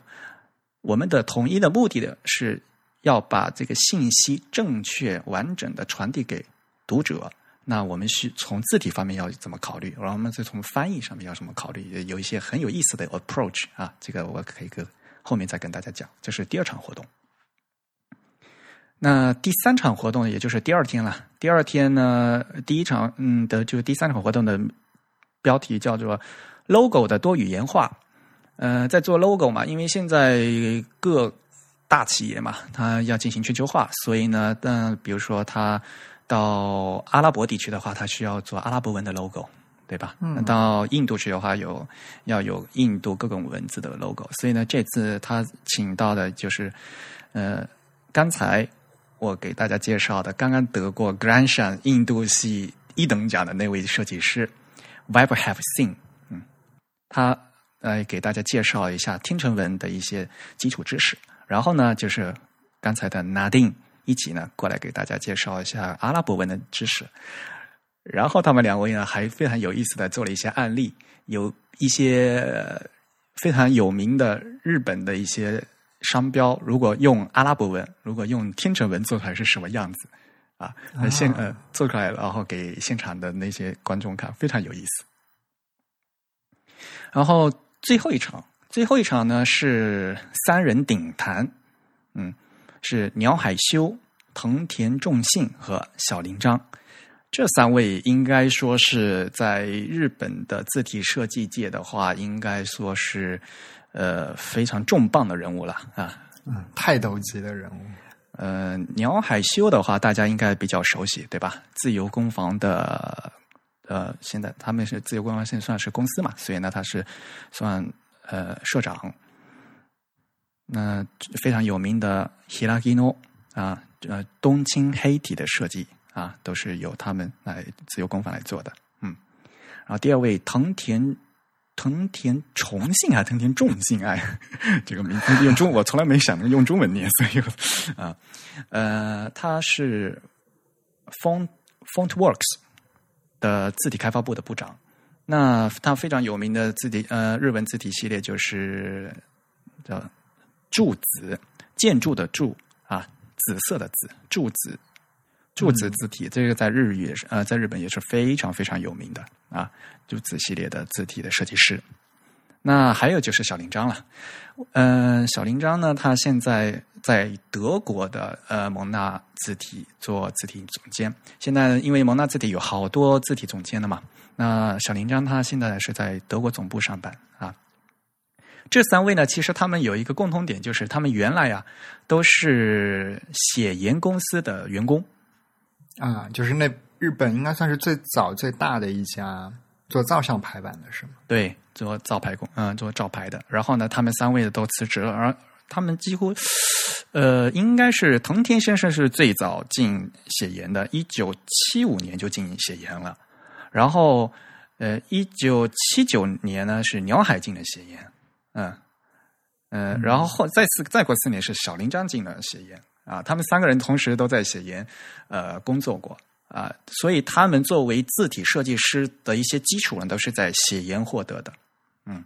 我们的统一的目的的是要把这个信息正确完整的传递给读者。那我们需从字体方面要怎么考虑？然后我们再从翻译上面要怎么考虑？有一些很有意思的 approach 啊，这个我可以跟后面再跟大家讲。这是第二场活动。那第三场活动也就是第二天了。第二天呢，第一场嗯的就是第三场活动的标题叫做 “logo 的多语言化”。呃，在做 logo 嘛，因为现在各大企业嘛，它要进行全球化，所以呢，但比如说它。到阿拉伯地区的话，它需要做阿拉伯文的 logo，对吧？嗯。到印度去的话，有要有印度各种文字的 logo。所以呢，这次他请到的就是，呃，刚才我给大家介绍的，刚刚得过 Grand Shan 印度系一等奖的那位设计师 Web Have Seen，嗯，他来给大家介绍一下听成文的一些基础知识。然后呢，就是刚才的 Nadine。一起呢，过来给大家介绍一下阿拉伯文的知识。然后他们两位呢，还非常有意思的做了一些案例，有一些非常有名的日本的一些商标，如果用阿拉伯文，如果用天成文做出来是什么样子啊？那现呃做出来，然后给现场的那些观众看，非常有意思。然后最后一场，最后一场呢是三人顶谈，嗯。是鸟海修、藤田重信和小林章，这三位应该说是在日本的字体设计界的话，应该说是呃非常重磅的人物了啊，嗯，泰斗级的人物。呃，鸟海修的话，大家应该比较熟悉，对吧？自由工坊的呃，现在他们是自由工坊，现在算是公司嘛，所以呢，他是算呃社长。那非常有名的 Hiragino 啊，呃，冬青黑体的设计啊，都是由他们来自由工坊来做的。嗯，然后第二位藤田藤田重信啊，藤田重信哎，*laughs* 这个名字用中我从来没想着用中文念，所以啊，呃，他是 Font Fontworks 的字体开发部的部长。那他非常有名的字体呃日文字体系列就是叫。柱子，建筑的柱啊，紫色的紫，柱子，柱子字体，这个在日语也是呃，在日本也是非常非常有名的啊，柱子系列的字体的设计师。那还有就是小林章了，嗯，小林章呢，他现在在德国的呃蒙纳字体做字体总监。现在因为蒙纳字体有好多字体总监的嘛，那小林章他现在是在德国总部上班啊。这三位呢，其实他们有一个共同点，就是他们原来啊都是写研公司的员工啊，就是那日本应该算是最早最大的一家做照相排版的是吗？对，做照排工，嗯，做照排的。然后呢，他们三位都辞职了，而他们几乎，呃，应该是藤田先生是最早进写研的，一九七五年就进写研了。然后，呃，一九七九年呢是鸟海进的写研。嗯，嗯，然后后再次再过四年是小林章进了写研啊，他们三个人同时都在写研呃工作过啊，所以他们作为字体设计师的一些基础呢，都是在写研获得的，嗯。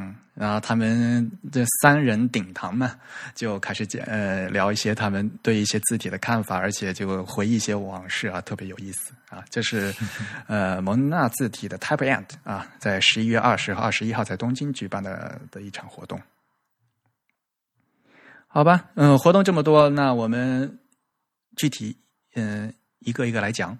嗯，然后他们这三人顶堂嘛，就开始讲呃聊一些他们对一些字体的看法，而且就回忆一些往事啊，特别有意思啊。这是 *laughs* 呃蒙纳字体的 Type and 啊，在十一月二十和二十一号在东京举办的的一场活动。好吧，嗯，活动这么多，那我们具体嗯一个一个来讲。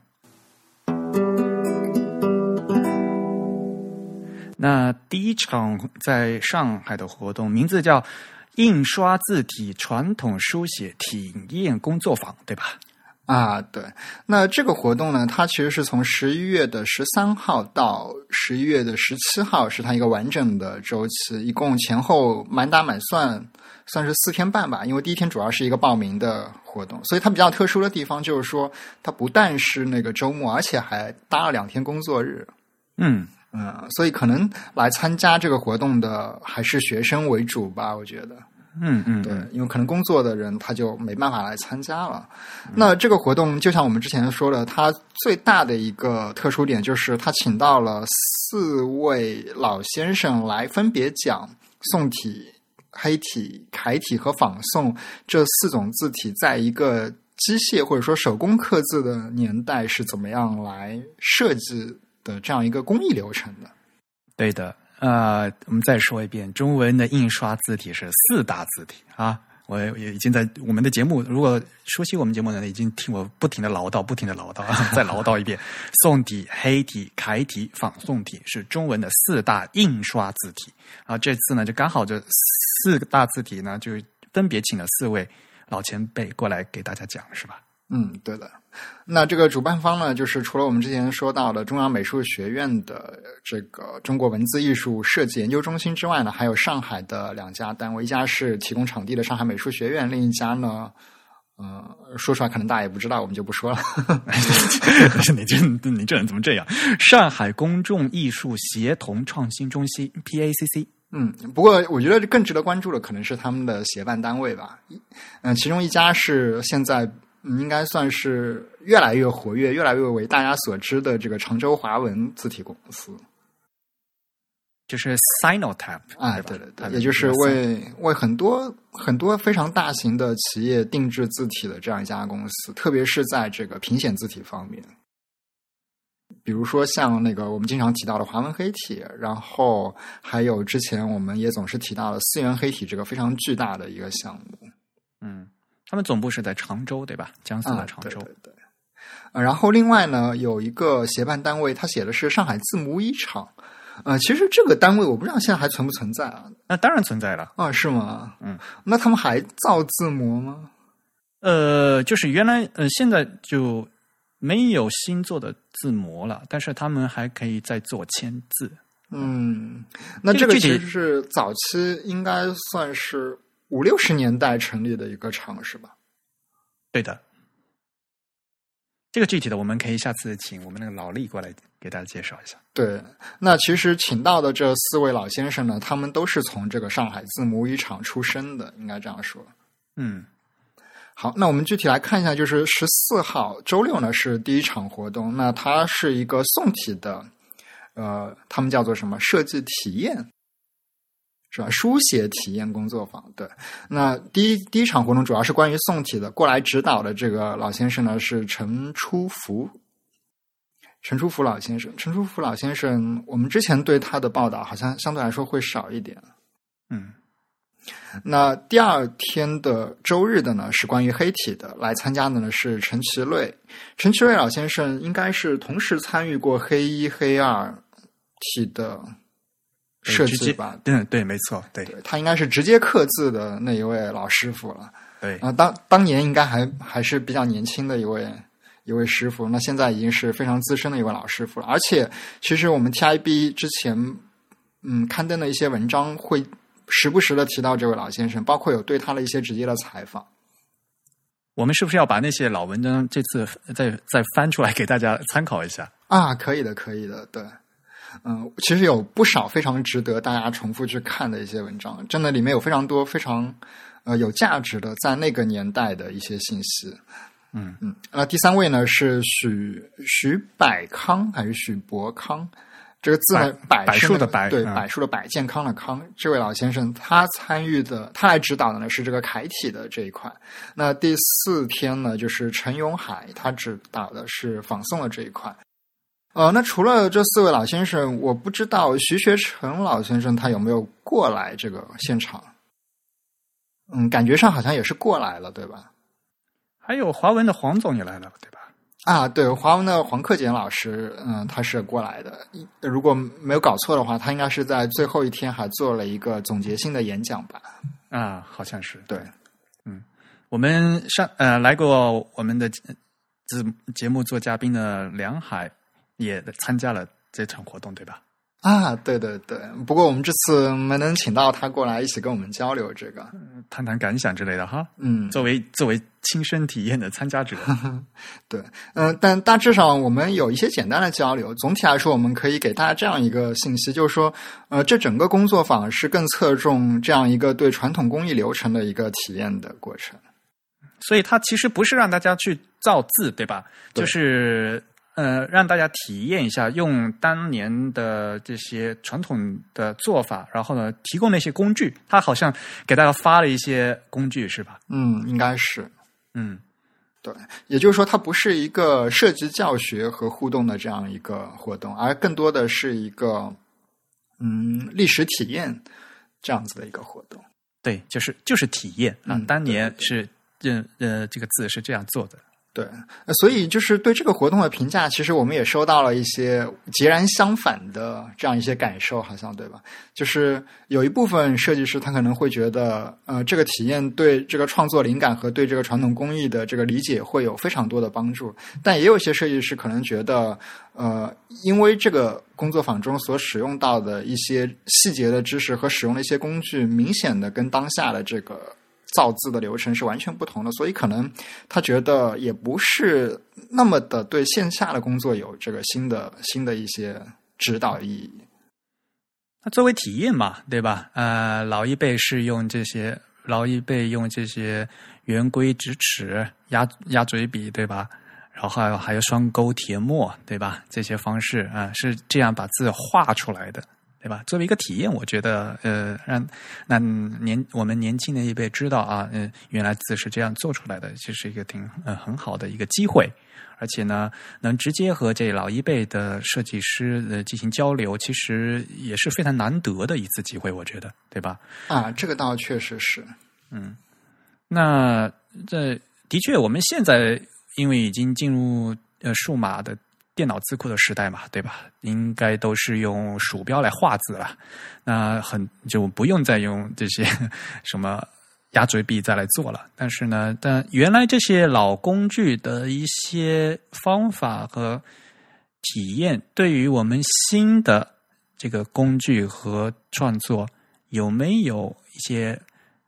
那第一场在上海的活动名字叫“印刷字体传统书写体验工作坊”，对吧？啊，对。那这个活动呢，它其实是从十一月的十三号到十一月的十七号，是它一个完整的周期，一共前后满打满算算是四天半吧。因为第一天主要是一个报名的活动，所以它比较特殊的地方就是说，它不但是那个周末，而且还搭了两天工作日。嗯嗯，所以可能来参加这个活动的还是学生为主吧，我觉得。嗯嗯，对，因为可能工作的人他就没办法来参加了。那这个活动就像我们之前说的，它最大的一个特殊点就是他请到了四位老先生来分别讲宋体、黑体、楷体和仿宋这四种字体在一个机械或者说手工刻字的年代是怎么样来设计的这样一个工艺流程的。对的。呃，我们再说一遍，中文的印刷字体是四大字体啊！我也已经在我们的节目，如果熟悉我们节目的人，已经听我不停的唠叨，不停的唠叨，再唠叨一遍：宋体、黑体、楷体、仿宋体是中文的四大印刷字体啊！这次呢，就刚好这四大字体呢，就分别请了四位老前辈过来给大家讲，是吧？嗯，对的。那这个主办方呢，就是除了我们之前说到的中央美术学院的这个中国文字艺术设计研究中心之外呢，还有上海的两家单位，一家是提供场地的上海美术学院，另一家呢，呃，说出来可能大家也不知道，我们就不说了。*laughs* 你这 *laughs* 你这人怎么这样？上海公众艺术协同创新中心 （PACC）。嗯，不过我觉得更值得关注的可能是他们的协办单位吧。嗯，其中一家是现在。应该算是越来越活跃、越来越为大家所知的这个常州华文字体公司，就是 Sinotype 啊，对对对，也就是为为很多很多非常大型的企业定制字体的这样一家公司，特别是在这个平显字体方面，比如说像那个我们经常提到的华文黑体，然后还有之前我们也总是提到的思源黑体这个非常巨大的一个项目，嗯。他们总部是在常州，对吧？江苏的常州。对对。然后另外呢，有一个协办单位，他写的是上海字母一厂。呃，其实这个单位我不知道现在还存不存在啊？那当然存在了啊，是吗？嗯。那他们还造字模吗？呃，就是原来呃，现在就没有新做的字模了，但是他们还可以再做签字。嗯，那这个其实是早期应该算是。五六十年代成立的一个厂是吧？对的，这个具体的我们可以下次请我们那个老力过来给大家介绍一下。对，那其实请到的这四位老先生呢，他们都是从这个上海字母语厂出身的，应该这样说。嗯，好，那我们具体来看一下，就是十四号周六呢是第一场活动，那它是一个宋体的，呃，他们叫做什么设计体验。是吧？书写体验工作坊，对。那第一第一场活动主要是关于宋体的，过来指导的这个老先生呢是陈初福，陈初福老先生。陈初福老先生，我们之前对他的报道好像相对来说会少一点。嗯。那第二天的周日的呢是关于黑体的，来参加的呢是陈其瑞。陈其瑞老先生应该是同时参与过黑一、黑二体的。设计吧，嗯，对，没错，对，他应该是直接刻字的那一位老师傅了，对啊，当当年应该还还是比较年轻的一位一位师傅，那现在已经是非常资深的一位老师傅了。而且，其实我们 TIB 之前嗯刊登的一些文章会时不时的提到这位老先生，包括有对他的一些直接的采访。我们是不是要把那些老文章这次再再翻出来给大家参考一下啊？可以的，可以的，对。嗯，其实有不少非常值得大家重复去看的一些文章，真的里面有非常多非常呃有价值的在那个年代的一些信息。嗯嗯，那第三位呢是许许百康还是许伯康？这个字呢，柏树的柏，对，柏树的柏，健康的康。这位老先生他参与的，他来指导的呢是这个楷体的这一块。那第四天呢，就是陈永海，他指导的是仿宋的这一块。呃，那除了这四位老先生，我不知道徐学成老先生他有没有过来这个现场。嗯，感觉上好像也是过来了，对吧？还有华文的黄总也来了，对吧？啊，对，华文的黄克俭老师，嗯，他是过来的。如果没有搞错的话，他应该是在最后一天还做了一个总结性的演讲吧？啊，好像是。对，嗯，我们上呃来过我们的节节目做嘉宾的梁海也参加了这场活动，对吧？啊，对对对，不过我们这次没能请到他过来一起跟我们交流这个，谈谈感想之类的哈。嗯，作为作为亲身体验的参加者，*laughs* 对，嗯，但大致上我们有一些简单的交流。总体来说，我们可以给大家这样一个信息，就是说，呃，这整个工作坊是更侧重这样一个对传统工艺流程的一个体验的过程。所以它其实不是让大家去造字，对吧？对就是。呃，让大家体验一下用当年的这些传统的做法，然后呢，提供那些工具。他好像给大家发了一些工具，是吧？嗯，应该是。嗯，对，也就是说，它不是一个涉及教学和互动的这样一个活动，而更多的是一个嗯历史体验这样子的一个活动。对，就是就是体验啊。嗯当年是呃呃，这个字是这样做的。对，所以就是对这个活动的评价，其实我们也收到了一些截然相反的这样一些感受，好像对吧？就是有一部分设计师他可能会觉得，呃，这个体验对这个创作灵感和对这个传统工艺的这个理解会有非常多的帮助，但也有一些设计师可能觉得，呃，因为这个工作坊中所使用到的一些细节的知识和使用的一些工具，明显的跟当下的这个。造字的流程是完全不同的，所以可能他觉得也不是那么的对线下的工作有这个新的新的一些指导意义。那作为体验嘛，对吧？呃，老一辈是用这些，老一辈用这些圆规、直尺、压压嘴笔，对吧？然后还有还有双钩、铁墨，对吧？这些方式啊、是这样把字画出来的，对吧？作为一个体验，我觉得呃，让那年我们年轻的一辈知道啊，嗯、原来字是这样做出来的，这是一个挺呃很好的一个机会。而且呢，能直接和这老一辈的设计师呃进行交流，其实也是非常难得的一次机会，我觉得，对吧？啊，这个倒确实是，嗯那这的确，我们现在因为已经进入呃数码的电脑字库的时代嘛，对吧？应该都是用鼠标来画字了，那很就不用再用这些 *laughs* 什么鸭嘴笔再来做了。但是呢，但原来这些老工具的一些方法和体验，对于我们新的这个工具和创作有没有一些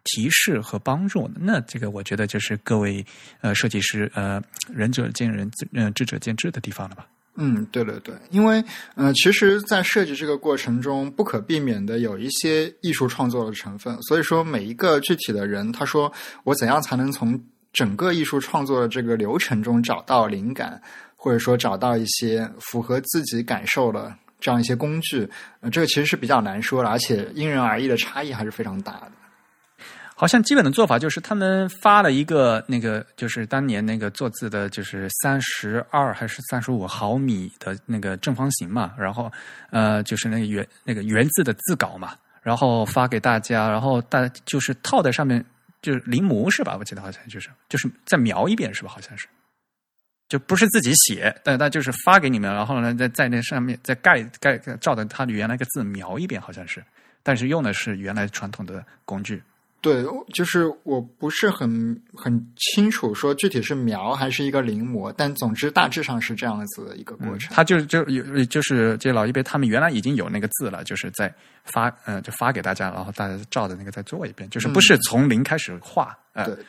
提示和帮助呢？那这个我觉得就是各位呃设计师呃仁者见仁，呃智者见智的地方了吧。嗯，对对对，因为呃，其实，在设计这个过程中，不可避免的有一些艺术创作的成分。所以说，每一个具体的人，他说我怎样才能从整个艺术创作的这个流程中找到灵感，或者说找到一些符合自己感受的这样一些工具，呃，这个其实是比较难说的，而且因人而异的差异还是非常大的。好像基本的做法就是他们发了一个那个，就是当年那个做字的，就是三十二还是三十五毫米的那个正方形嘛，然后呃，就是那个圆那个圆字的字稿嘛，然后发给大家，然后大就是套在上面，就是临摹是吧？我记得好像就是就是再描一遍是吧？好像是。就不是自己写，但他就是发给你们，然后呢，在在那上面再盖盖照着他原来个字描一遍，好像是，但是用的是原来传统的工具。对，就是我不是很很清楚说具体是描还是一个临摹，但总之大致上是这样子的一个过程。他就就有就是这老一辈他们原来已经有那个字了，就是在发嗯、呃、就发给大家，然后大家照着那个再做一遍，就是不是从零开始画，呃对对，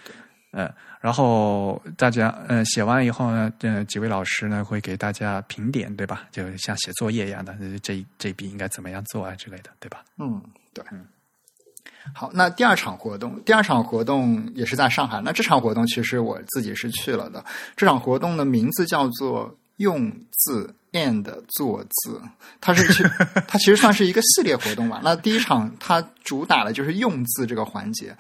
呃，然后大家呃写完以后呢，呃几位老师呢会给大家评点，对吧？就像写作业一样的，这这一笔应该怎么样做啊之类的，对吧？嗯，对。好，那第二场活动，第二场活动也是在上海。那这场活动其实我自己是去了的。这场活动的名字叫做“用字 and 做字”，它是其 *laughs* 它其实算是一个系列活动吧。那第一场它主打的就是用字这个环节。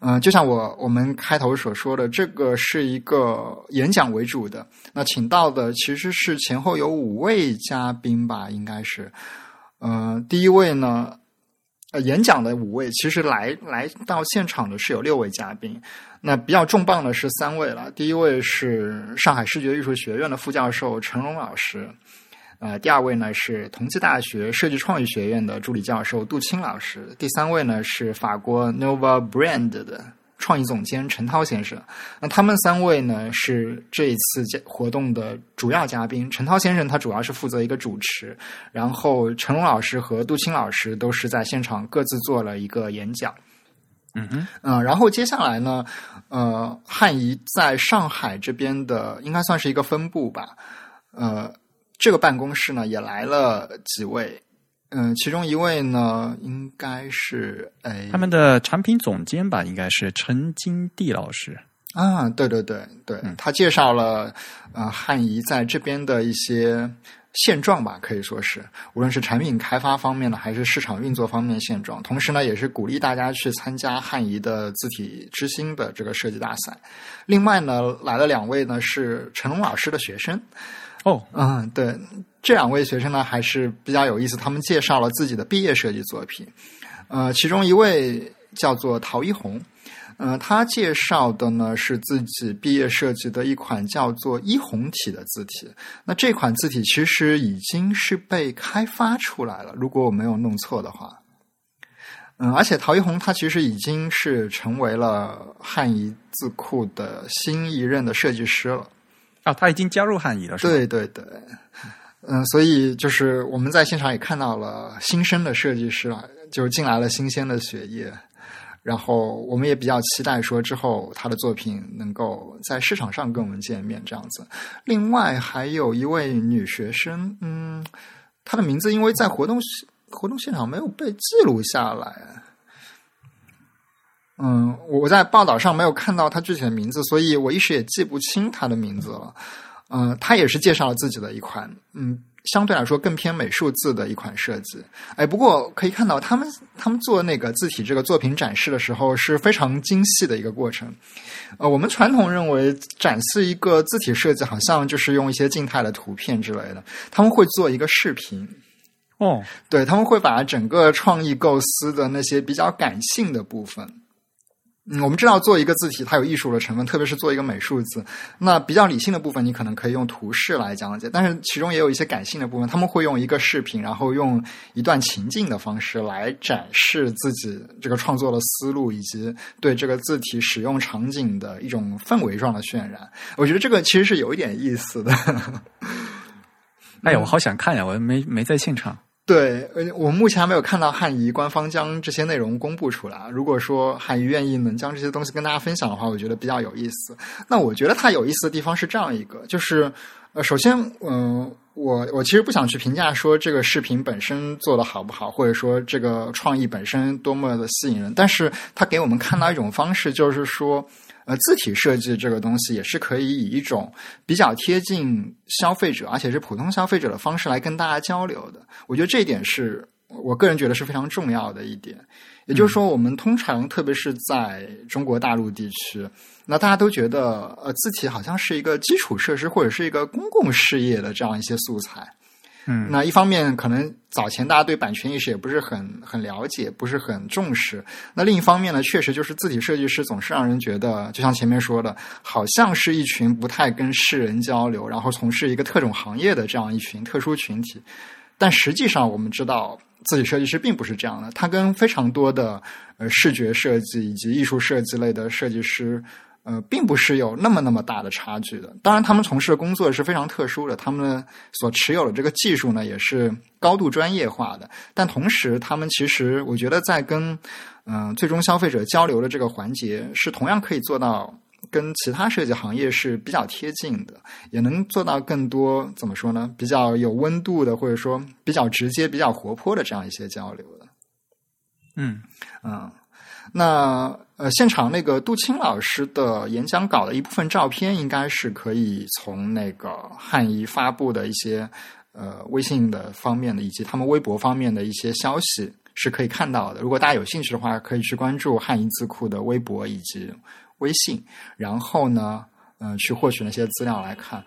嗯、就像我我们开头所说的，这个是一个演讲为主的。那请到的其实是前后有五位嘉宾吧，应该是。呃，第一位呢，演讲的五位，其实来来到现场的是有六位嘉宾。那比较重磅的是三位了，第一位是上海视觉艺术学院的副教授陈龙老师，呃，第二位呢是同济大学设计创意学院的助理教授杜青老师，第三位呢是法国 Nova Brand 的创意总监陈涛先生。那他们三位呢是这一次活动的主要嘉宾。陈涛先生他主要是负责一个主持，然后陈龙老师和杜青老师都是在现场各自做了一个演讲。嗯哼，嗯，然后接下来呢，呃，汉仪在上海这边的应该算是一个分部吧，呃，这个办公室呢也来了几位，嗯、其中一位呢应该是哎他们的产品总监吧，应该是陈金娣老师。啊，对对对对，他介绍了呃汉仪在这边的一些现状吧，可以说是无论是产品开发方面呢，还是市场运作方面的现状。同时呢，也是鼓励大家去参加汉仪的字体之星的这个设计大赛。另外呢，来了两位呢是陈龙老师的学生，哦，嗯，对，这两位学生呢还是比较有意思，他们介绍了自己的毕业设计作品。呃，其中一位叫做陶一红，呃，他介绍的呢是自己毕业设计的一款叫做一红体的字体。那这款字体其实已经是被开发出来了，如果我没有弄错的话。嗯，而且陶一红他其实已经是成为了汉仪字库的新一任的设计师了。啊，他已经加入汉仪了，是吧？对对对，嗯，所以就是我们在现场也看到了新生的设计师啊，就进来了新鲜的血液，然后我们也比较期待说之后他的作品能够在市场上跟我们见面这样子。另外还有一位女学生，嗯，她的名字因为在活动活动现场没有被记录下来。嗯，我在报道上没有看到她具体的名字，所以我一时也记不清她的名字了。嗯、他也是介绍了自己的一款，嗯，相对来说更偏美术字的一款设计。哎，不过可以看到他们他们做那个字体这个作品展示的时候是非常精细的一个过程。呃，我们传统认为展示一个字体设计，好像就是用一些静态的图片之类的，他们会做一个视频。哦，对，他们会把整个创意构思的那些比较感性的部分，嗯，我们知道做一个字体它有艺术的成分，特别是做一个美术字，那比较理性的部分你可能可以用图示来讲解，但是其中也有一些感性的部分，他们会用一个视频，然后用一段情境的方式来展示自己这个创作的思路，以及对这个字体使用场景的一种氛围状的渲染。我觉得这个其实是有一点意思的。*laughs* 哎呀，我好想看呀，我没没在现场。对，呃，我目前还没有看到汉仪官方将这些内容公布出来。如果说汉仪愿意能将这些东西跟大家分享的话，我觉得比较有意思。那我觉得它有意思的地方是这样一个，就是呃，首先，嗯、我我其实不想去评价说这个视频本身做的好不好，或者说这个创意本身多么的吸引人，但是它给我们看到一种方式，就是说。呃，字体设计这个东西也是可以以一种比较贴近消费者，而且是普通消费者的方式来跟大家交流的。我觉得这一点是我个人觉得是非常重要的一点。也就是说，我们通常特别是在中国大陆地区，那大家都觉得呃，字体好像是一个基础设施或者是一个公共事业的这样一些素材。嗯，那一方面，可能早前大家对版权意识也不是很很了解，不是很重视。那另一方面呢，确实就是字体设计师总是让人觉得，就像前面说的，好像是一群不太跟世人交流，然后从事一个特种行业的这样一群特殊群体。但实际上，我们知道，字体设计师并不是这样的，他跟非常多的呃视觉设计以及艺术设计类的设计师。呃，并不是有那么那么大的差距的。当然，他们从事的工作是非常特殊的，他们所持有的这个技术呢，也是高度专业化的。但同时，他们其实我觉得在跟嗯、呃、最终消费者交流的这个环节，是同样可以做到跟其他设计行业是比较贴近的，也能做到更多怎么说呢？比较有温度的，或者说比较直接、比较活泼的这样一些交流的。嗯嗯。那呃，现场那个杜青老师的演讲稿的一部分照片，应该是可以从那个汉仪发布的一些呃微信的方面的，以及他们微博方面的一些消息是可以看到的。如果大家有兴趣的话，可以去关注汉仪字库的微博以及微信，然后呢，嗯、呃，去获取那些资料来看。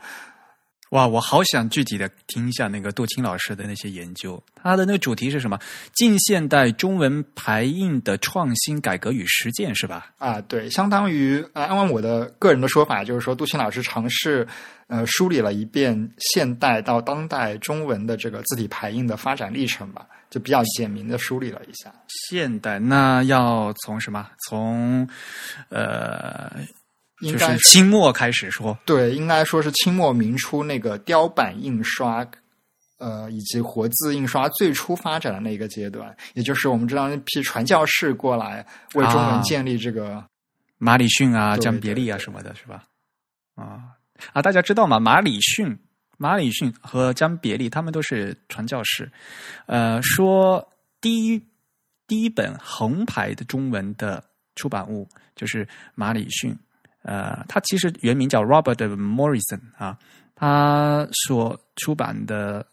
哇，我好想具体的听一下那个杜青老师的那些研究。他的那个主题是什么？近现代中文排印的创新、改革与实践，是吧？啊，对，相当于啊，按我的个人的说法，就是说杜青老师尝试呃梳理了一遍现代到当代中文的这个字体排印的发展历程吧，就比较简明的梳理了一下。现代那要从什么？从呃。就是清末开始说，对，应该说是清末明初那个雕版印刷，呃，以及活字印刷最初发展的那个阶段，也就是我们知道那批传教士过来为中文建立这个马里逊啊、江别利啊什么的，是吧？啊啊，大家知道吗？马里逊、马里逊和江别利他们都是传教士。呃，说第一第一本横排的中文的出版物就是马里逊。呃，他其实原名叫 Robert Morrison 啊，他所出版的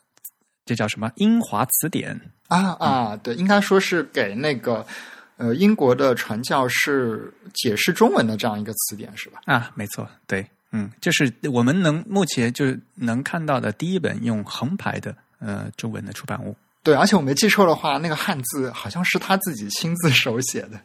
这叫什么《英华词典》啊啊，对，应该说是给那个呃英国的传教士解释中文的这样一个词典是吧？啊，没错，对，嗯，就是我们能目前就能看到的第一本用横排的呃中文的出版物。对，而且我没记错的话，那个汉字好像是他自己亲自手写的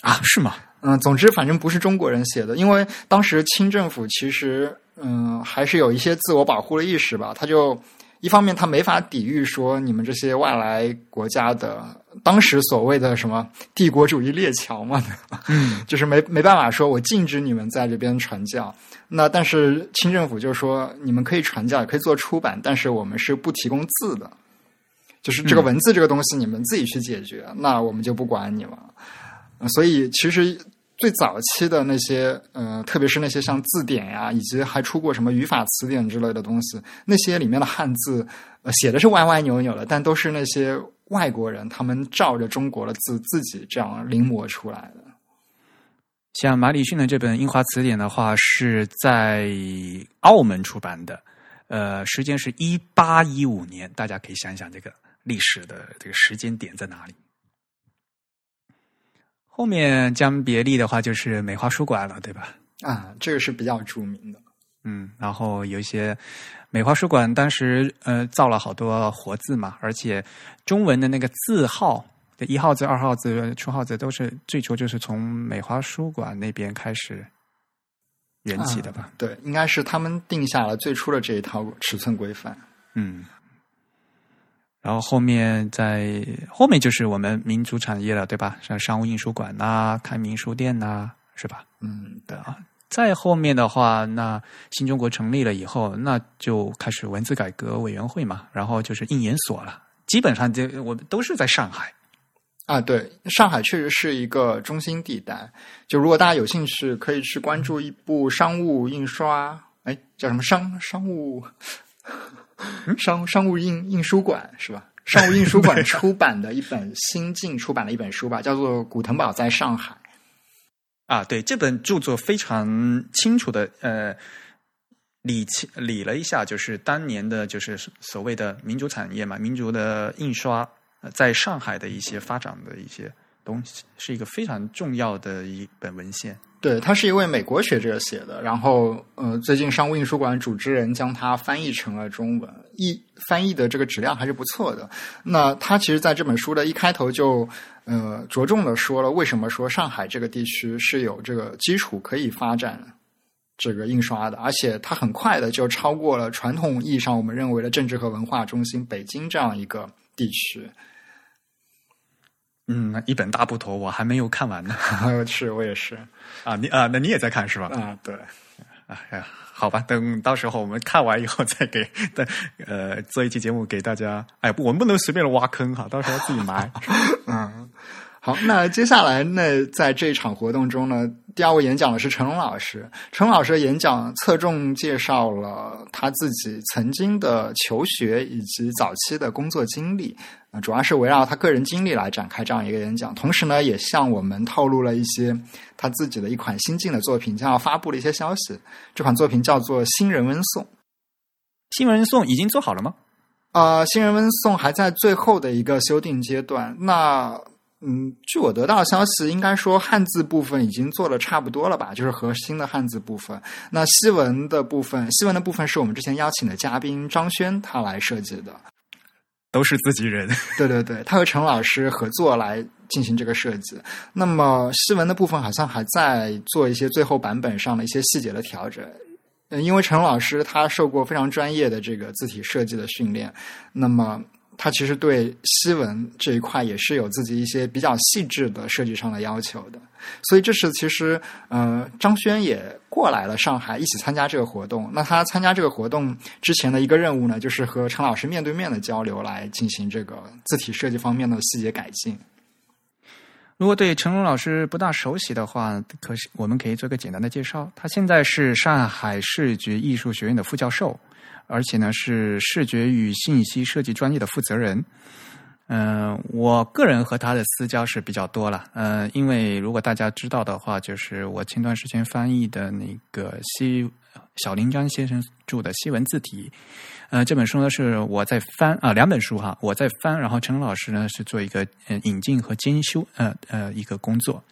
啊？是吗？嗯，总之反正不是中国人写的，因为当时清政府其实嗯还是有一些自我保护的意识吧。他就一方面他没法抵御说你们这些外来国家的当时所谓的什么帝国主义列强嘛，嗯，*laughs* 就是没没办法说我禁止你们在这边传教。那但是清政府就说你们可以传教，也可以做出版，但是我们是不提供字的，就是这个文字这个东西你们自己去解决，那我们就不管你了。所以其实。最早期的那些，呃，特别是那些像字典呀，以及还出过什么语法词典之类的东西，那些里面的汉字，呃，写的是歪歪扭扭的，但都是那些外国人他们照着中国的字自己这样临摹出来的。像马礼逊的这本英华词典的话，是在澳门出版的，呃，时间是一八一五年，大家可以想一想这个历史的这个时间点在哪里。后面江别利的话就是梅花书馆了，对吧？啊，这个是比较著名的。嗯，然后有一些美花书馆当时呃造了好多活字嘛，而且中文的那个字号的，一号字、二号字、初号字都是最初就是从美花书馆那边开始缘起的吧？对，应该是他们定下了最初的这一套尺寸规范。嗯。然后后面在后面就是我们民族产业了，对吧？像商务印书馆呐、开民书店呐，是吧？嗯，对啊。再后面的话，那新中国成立了以后，那就开始文字改革委员会嘛，然后就是印研所了。基本上就我们都是在上海啊。对，上海确实是一个中心地带。就如果大家有兴趣，可以去关注一部商务印刷，哎，叫什么商商务。商商务印印书馆是吧？商务印书馆 *laughs* 出版的一本新近出版的一本书吧，叫做《古腾堡在上海》。啊，对，这本著作非常清楚的呃理清理了一下，就是当年的，就是所谓的民族产业嘛，民族的印刷在上海的一些发展的一些东西，是一个非常重要的一本文献。对他是一位美国学者写的，然后呃，最近商务印书馆主持人将它翻译成了中文，译翻译的这个质量还是不错的。那他其实在这本书的一开头就呃着重的说了为什么说上海这个地区是有这个基础可以发展这个印刷的，而且它很快的就超过了传统意义上我们认为的政治和文化中心北京这样一个地区。嗯，一本大部头我还没有看完呢。*laughs* 是，我也是。啊，你啊，那你也在看是吧？啊，对。*laughs* 哎呀，好吧，等到时候我们看完以后再给，呃，做一期节目给大家。哎，我们不能随便的挖坑哈，到时候自己埋。*laughs* 嗯。好，那接下来那在这一场活动中呢，第二位演讲的是陈龙老师。陈老师的演讲侧重介绍了他自己曾经的求学以及早期的工作经历，啊，主要是围绕他个人经历来展开这样一个演讲。同时呢，也向我们透露了一些他自己的一款新进的作品将要发布的一些消息。这款作品叫做《新人温颂》。新人文颂已经做好了吗？啊，新人温颂还在最后的一个修订阶段。那嗯，据我得到的消息，应该说汉字部分已经做的差不多了吧，就是核心的汉字部分。那西文的部分，西文的部分是我们之前邀请的嘉宾张轩他来设计的，都是自己人。对对对，他和陈老师合作来进行这个设计。那么西文的部分好像还在做一些最后版本上的一些细节的调整。嗯，因为陈老师他受过非常专业的这个字体设计的训练，那么。他其实对西文这一块也是有自己一些比较细致的设计上的要求的，所以这是其实呃张轩也过来了上海一起参加这个活动。那他参加这个活动之前的一个任务呢，就是和陈老师面对面的交流，来进行这个字体设计方面的细节改进。如果对陈龙老师不大熟悉的话，可是我们可以做个简单的介绍。他现在是上海视觉艺术学院的副教授。而且呢，是视觉与信息设计专业的负责人。嗯，我个人和他的私交是比较多了。嗯，因为如果大家知道的话，就是我前段时间翻译的那个西小林章先生著的《西文字体》。呃，这本书呢是我在翻啊，两本书哈，我在翻，然后陈老师呢是做一个引进和兼修呃呃一个工作。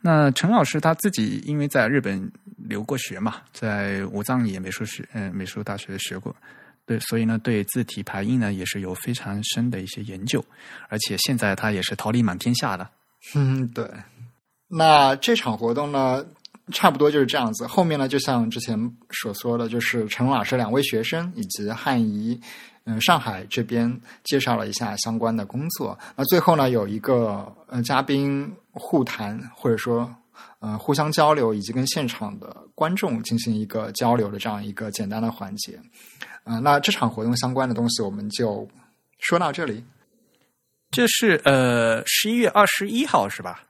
那陈老师他自己因为在日本。留过学嘛，在武藏野美术学嗯美术大学学过，对，所以呢对字体排印呢也是有非常深的一些研究，而且现在他也是桃李满天下的。*laughs* 嗯，对。那这场活动呢，差不多就是这样子。后面呢，就像之前所说的，就是陈老师两位学生以及汉仪嗯上海这边介绍了一下相关的工作。那最后呢，有一个呃嘉宾互谈，或者说。呃，互相交流以及跟现场的观众进行一个交流的这样一个简单的环节。呃，那这场活动相关的东西我们就说到这里。这是呃十一月二十一号是吧？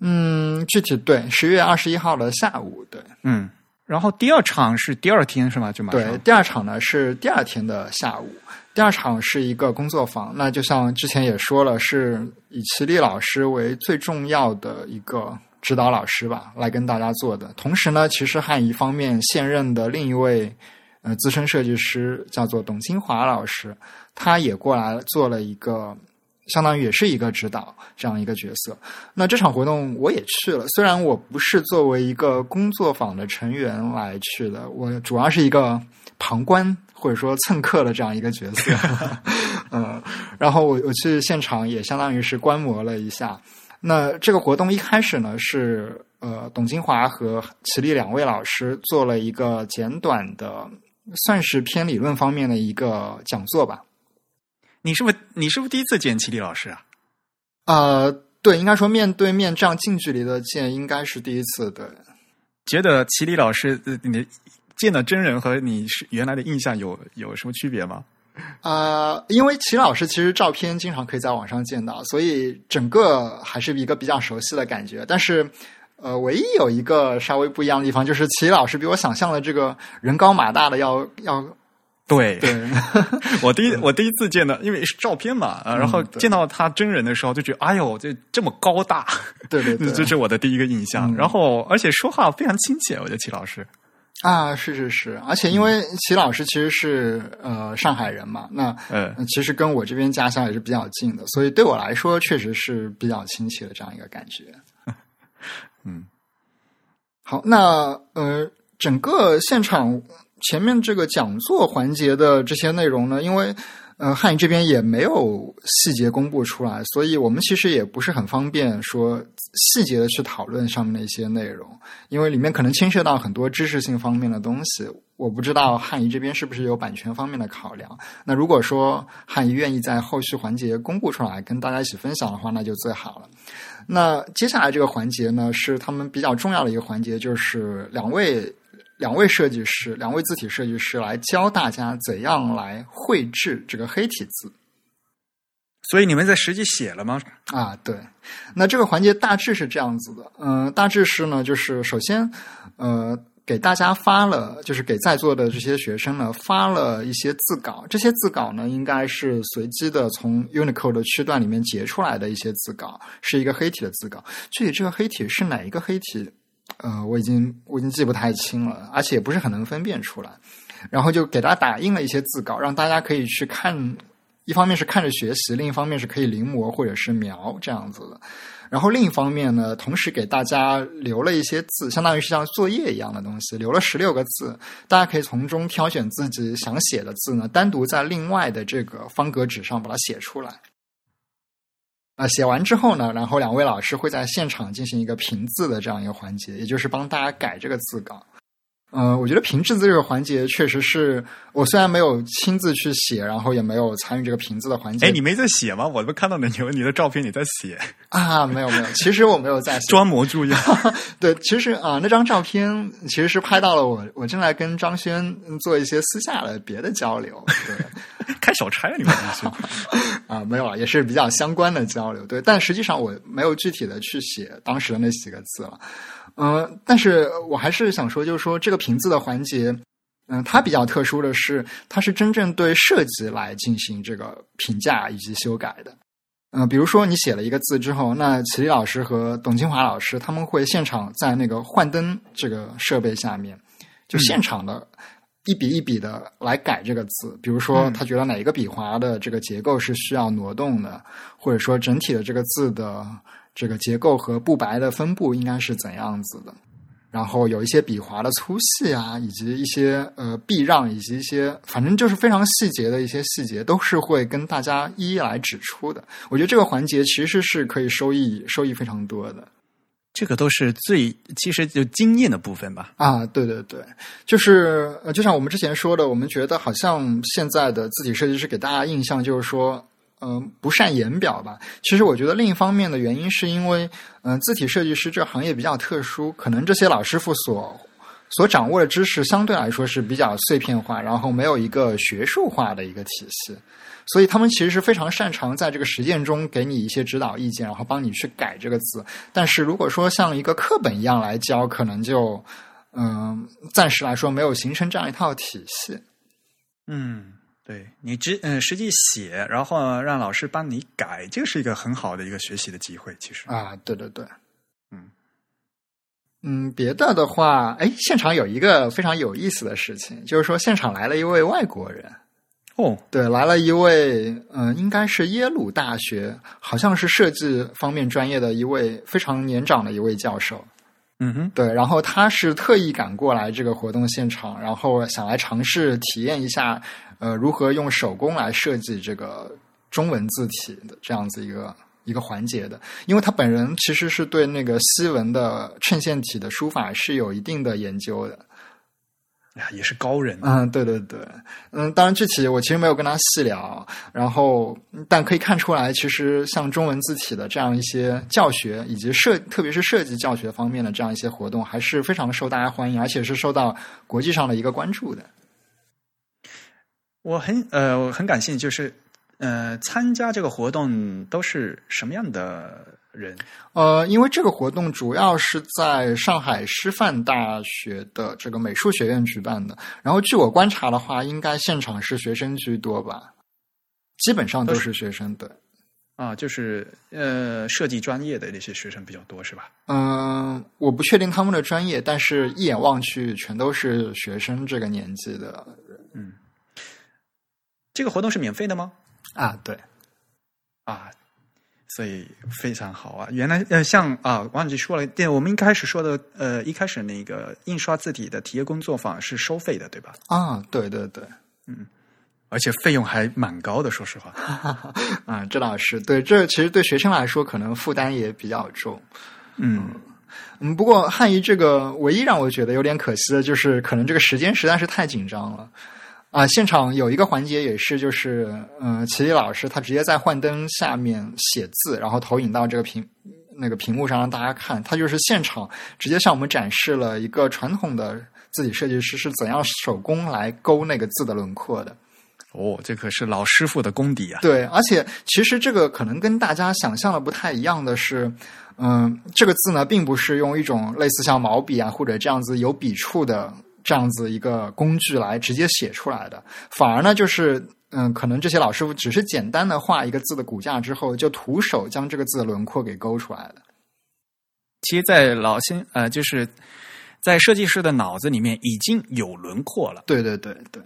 嗯，具体对，十一月二十一号的下午，对，嗯。然后第二场是第二天是吗？就马上。对，第二场呢是第二天的下午。第二场是一个工作坊，那就像之前也说了，是以齐力老师为最重要的一个。指导老师吧，来跟大家做的。同时呢，其实汉仪方面现任的另一位呃资深设计师叫做董金华老师，他也过来做了一个，相当于也是一个指导这样一个角色。那这场活动我也去了，虽然我不是作为一个工作坊的成员来去的，我主要是一个旁观或者说蹭课的这样一个角色。*laughs* 嗯，然后我我去现场也相当于是观摩了一下。那这个活动一开始呢，是呃，董金华和齐力两位老师做了一个简短的，算是偏理论方面的一个讲座吧。你是不是你是不是第一次见齐力老师啊？呃，对，应该说面对面这样近距离的见，应该是第一次。对，觉得齐力老师，你见到真人和你是原来的印象有有什么区别吗？呃，因为齐老师其实照片经常可以在网上见到，所以整个还是一个比较熟悉的感觉。但是，呃，唯一有一个稍微不一样的地方，就是齐老师比我想象的这个人高马大的要要。对 *laughs* 对，我第一我第一次见到，因为是照片嘛，*laughs* 然后见到他真人的时候，就觉得哎呦，这这么高大，对对对，*laughs* 这是我的第一个印象。然后，而且说话非常亲切，我觉得齐老师。啊，是是是，而且因为齐老师其实是呃上海人嘛，那嗯，其实跟我这边家乡也是比较近的，所以对我来说确实是比较亲切的这样一个感觉。*laughs* 嗯，好，那呃，整个现场前面这个讲座环节的这些内容呢，因为。呃，汉语这边也没有细节公布出来，所以我们其实也不是很方便说细节的去讨论上面的一些内容，因为里面可能牵涉到很多知识性方面的东西。我不知道汉仪这边是不是有版权方面的考量。那如果说汉仪愿意在后续环节公布出来跟大家一起分享的话，那就最好了。那接下来这个环节呢，是他们比较重要的一个环节，就是两位。两位设计师，两位字体设计师来教大家怎样来绘制这个黑体字。所以你们在实际写了吗？啊，对。那这个环节大致是这样子的，嗯，大致是呢，就是首先，呃，给大家发了，就是给在座的这些学生呢发了一些字稿。这些字稿呢，应该是随机的从 Unicode 的区段里面截出来的一些字稿，是一个黑体的字稿。具体这个黑体是哪一个黑体？呃，我已经我已经记不太清了，而且也不是很能分辨出来。然后就给他打印了一些字稿，让大家可以去看一方面是看着学习，另一方面是可以临摹或者是描这样子的。然后另一方面呢，同时给大家留了一些字，相当于是像作业一样的东西，留了十六个字，大家可以从中挑选自己想写的字呢，单独在另外的这个方格纸上把它写出来。啊，写完之后呢，然后两位老师会在现场进行一个评字的这样一个环节，也就是帮大家改这个字稿。嗯，我觉得评字这个环节确实是我虽然没有亲自去写，然后也没有参与这个评字的环节。哎，你没在写吗？我都看到你有你的照片，你在写啊？没有没有，其实我没有在 *laughs* 装模作样。对，其实啊，那张照片其实是拍到了我，我正在跟张轩做一些私下的别的交流。对，*laughs* 开小差你们是 *laughs* 啊？没有啊，也是比较相关的交流。对，但实际上我没有具体的去写当时的那几个字了。嗯，但是我还是想说，就是说这个评字的环节，嗯，它比较特殊的是，它是真正对设计来进行这个评价以及修改的。嗯，比如说你写了一个字之后，那齐力老师和董清华老师他们会现场在那个幻灯这个设备下面，就现场的一笔一笔的来改这个字。比如说他觉得哪一个笔划的这个结构是需要挪动的，或者说整体的这个字的。这个结构和布白的分布应该是怎样子的？然后有一些笔划的粗细啊，以及一些呃避让，以及一些反正就是非常细节的一些细节，都是会跟大家一一来指出的。我觉得这个环节其实是可以收益收益非常多的。这个都是最其实就经验的部分吧？啊，对对对，就是呃，就像我们之前说的，我们觉得好像现在的字体设计师给大家印象就是说。嗯，不善言表吧？其实我觉得另一方面的原因是因为，嗯，字体设计师这行业比较特殊，可能这些老师傅所所掌握的知识相对来说是比较碎片化，然后没有一个学术化的一个体系，所以他们其实是非常擅长在这个实践中给你一些指导意见，然后帮你去改这个字。但是如果说像一个课本一样来教，可能就嗯，暂时来说没有形成这样一套体系。嗯。对你直嗯实际写，然后让老师帮你改，这个是一个很好的一个学习的机会。其实啊，对对对，嗯嗯，别的的话，哎，现场有一个非常有意思的事情，就是说现场来了一位外国人。哦，对，来了一位嗯，应该是耶鲁大学，好像是设计方面专业的一位非常年长的一位教授。嗯哼，对，然后他是特意赶过来这个活动现场，然后想来尝试体验一下。呃，如何用手工来设计这个中文字体的这样子一个一个环节的？因为他本人其实是对那个西文的衬线体的书法是有一定的研究的。呀，也是高人。嗯，对对对，嗯，当然具体我其实没有跟他细聊，然后但可以看出来，其实像中文字体的这样一些教学以及设，特别是设计教学方面的这样一些活动，还是非常受大家欢迎，而且是受到国际上的一个关注的。我很呃，我很感兴趣，就是呃，参加这个活动都是什么样的人？呃，因为这个活动主要是在上海师范大学的这个美术学院举办的。然后据我观察的话，应该现场是学生居多吧，基本上都是学生的。啊，就是呃，设计专业的那些学生比较多，是吧？嗯，我不确定他们的专业，但是一眼望去，全都是学生这个年纪的人。嗯。这个活动是免费的吗？啊，对，啊，所以非常好啊。原来呃，像啊，忘记说了，对，我们一开始说的呃，一开始那个印刷字体的体验工作坊是收费的，对吧？啊，对对对，嗯，而且费用还蛮高的，说实话。*laughs* 啊，这倒是对，这其实对学生来说可能负担也比较重。嗯嗯，不过汉仪这个唯一让我觉得有点可惜的就是，可能这个时间实在是太紧张了。啊，现场有一个环节也是，就是嗯，齐力老师他直接在幻灯下面写字，然后投影到这个屏那个屏幕上让大家看。他就是现场直接向我们展示了一个传统的字体设计师是怎样手工来勾那个字的轮廓的。哦，这可是老师傅的功底啊！对，而且其实这个可能跟大家想象的不太一样的是，嗯，这个字呢，并不是用一种类似像毛笔啊或者这样子有笔触的。这样子一个工具来直接写出来的，反而呢，就是嗯，可能这些老师傅只是简单的画一个字的骨架之后，就徒手将这个字的轮廓给勾出来了。其实，在老先呃，就是在设计师的脑子里面已经有轮廓了。对对对对。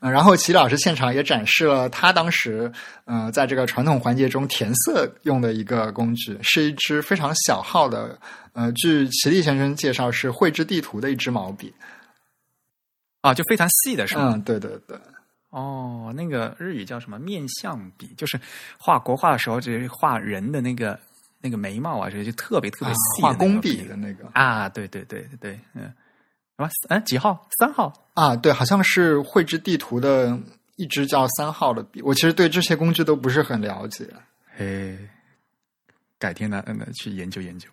呃，然后齐老师现场也展示了他当时呃在这个传统环节中填色用的一个工具，是一支非常小号的，呃，据齐力先生介绍是绘制地图的一支毛笔。啊，就非常细的是吗？嗯，对对对。哦，那个日语叫什么面相笔，就是画国画的时候，就是画人的那个那个眉毛啊，这就特别特别细、画工笔的那个啊，对对对对，嗯，什么？嗯，几号？三号啊？对，好像是绘制地图的一支叫三号的笔。我其实对这些工具都不是很了解，嘿，改天呢，嗯，去研究研究。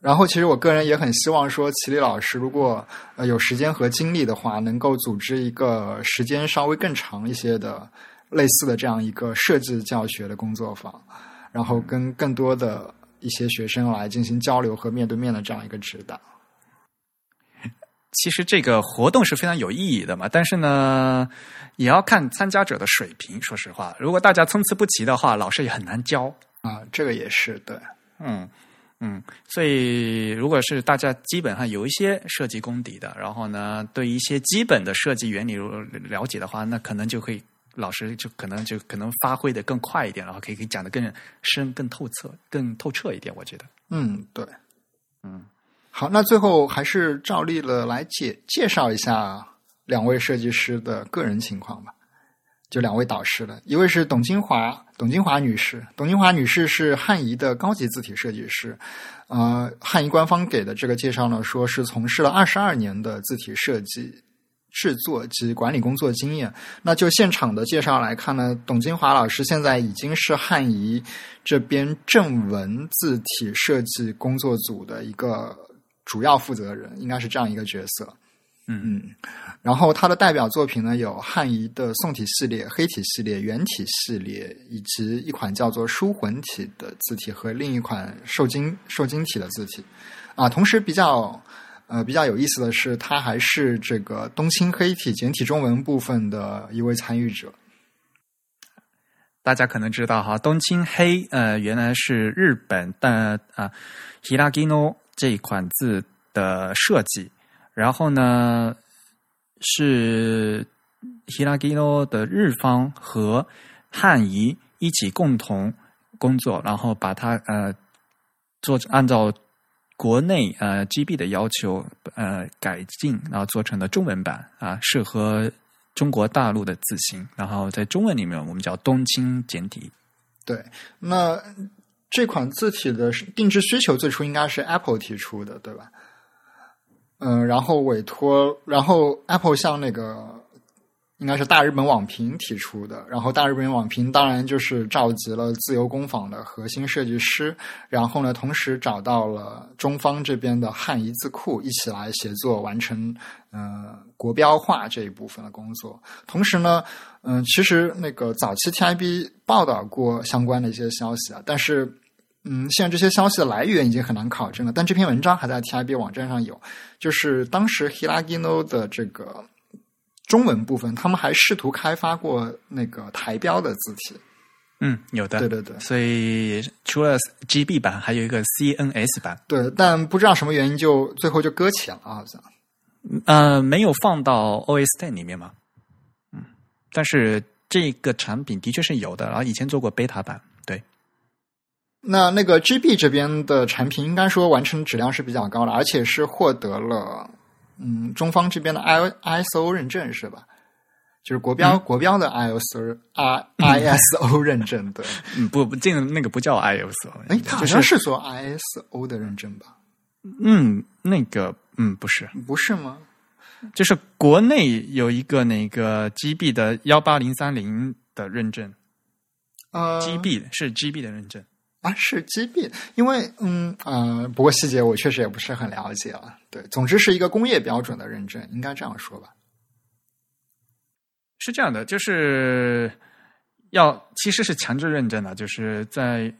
然后，其实我个人也很希望说，齐力老师如果呃有时间和精力的话，能够组织一个时间稍微更长一些的类似的这样一个设计教学的工作坊，然后跟更多的一些学生来进行交流和面对面的这样一个指导。其实这个活动是非常有意义的嘛，但是呢，也要看参加者的水平。说实话，如果大家参差不齐的话，老师也很难教啊。这个也是对，嗯。嗯，所以如果是大家基本上有一些设计功底的，然后呢，对一些基本的设计原理了解的话，那可能就可以老师就可能就可能发挥的更快一点，然后可以可以讲的更深、更透彻、更透彻一点。我觉得，嗯，对，嗯，好，那最后还是照例了来介介绍一下两位设计师的个人情况吧。就两位导师了，一位是董金华，董金华女士。董金华女士是汉仪的高级字体设计师，呃，汉仪官方给的这个介绍呢，说是从事了二十二年的字体设计制作及管理工作经验。那就现场的介绍来看呢，董金华老师现在已经是汉仪这边正文字体设计工作组的一个主要负责人，应该是这样一个角色。嗯嗯，然后他的代表作品呢有汉仪的宋体系列、黑体系列、圆体系列，以及一款叫做书魂体的字体和另一款受精受精体的字体。啊，同时比较呃比较有意思的是，他还是这个东青黑体简体中文部分的一位参与者。大家可能知道哈，东青黑呃原来是日本的啊 Hiragino 这一款字的设计。然后呢，是 Hiragino 的日方和汉仪一起共同工作，然后把它呃做按照国内呃 GB 的要求呃改进，然后做成了中文版啊，适合中国大陆的字形。然后在中文里面，我们叫冬青简体。对，那这款字体的定制需求最初应该是 Apple 提出的，对吧？嗯，然后委托，然后 Apple 向那个应该是大日本网评提出的，然后大日本网评当然就是召集了自由工坊的核心设计师，然后呢，同时找到了中方这边的汉仪字库一起来协作完成呃国标化这一部分的工作。同时呢，嗯，其实那个早期 TIB 报道过相关的一些消息啊，但是。嗯，现在这些消息的来源已经很难考证了，但这篇文章还在 TIB 网站上有。就是当时 Hiragino 的这个中文部分，他们还试图开发过那个台标的字体。嗯，有的，对对对。所以除了 GB 版，还有一个 CNS 版。对，但不知道什么原因，就最后就搁浅了，好像。呃，没有放到 OS Ten 里面嘛。嗯，但是这个产品的确是有的，然后以前做过 Beta 版。那那个 GB 这边的产品，应该说完成质量是比较高的，而且是获得了嗯中方这边的 I ISO 认证，是吧？就是国标国标的 ISO I ISO 认证，对，嗯，不不，这个那个不叫 ISO，哎，它好像是说 ISO 的认证吧？嗯，那个嗯不是，不是吗？就是国内有一个那个 GB 的幺八零三零的认证，呃，GB 是 GB 的认证。啊，是 GB，因为嗯呃，不过细节我确实也不是很了解了。对，总之是一个工业标准的认证，应该这样说吧？是这样的，就是要其实是强制认证的，就是在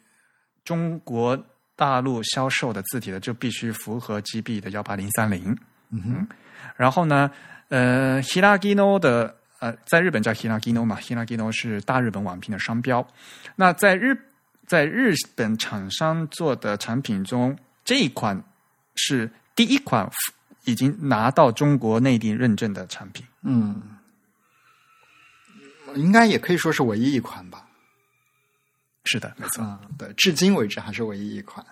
中国大陆销售的字体的就必须符合 GB 的幺八零三零。嗯哼，然后呢，呃，Hiragino 的呃，在日本叫 Hiragino 嘛，Hiragino 是大日本网评的商标。那在日在日本厂商做的产品中，这一款是第一款已经拿到中国内地认证的产品。嗯，应该也可以说是唯一一款吧。是的，没错。嗯，对，至今为止还是唯一一款。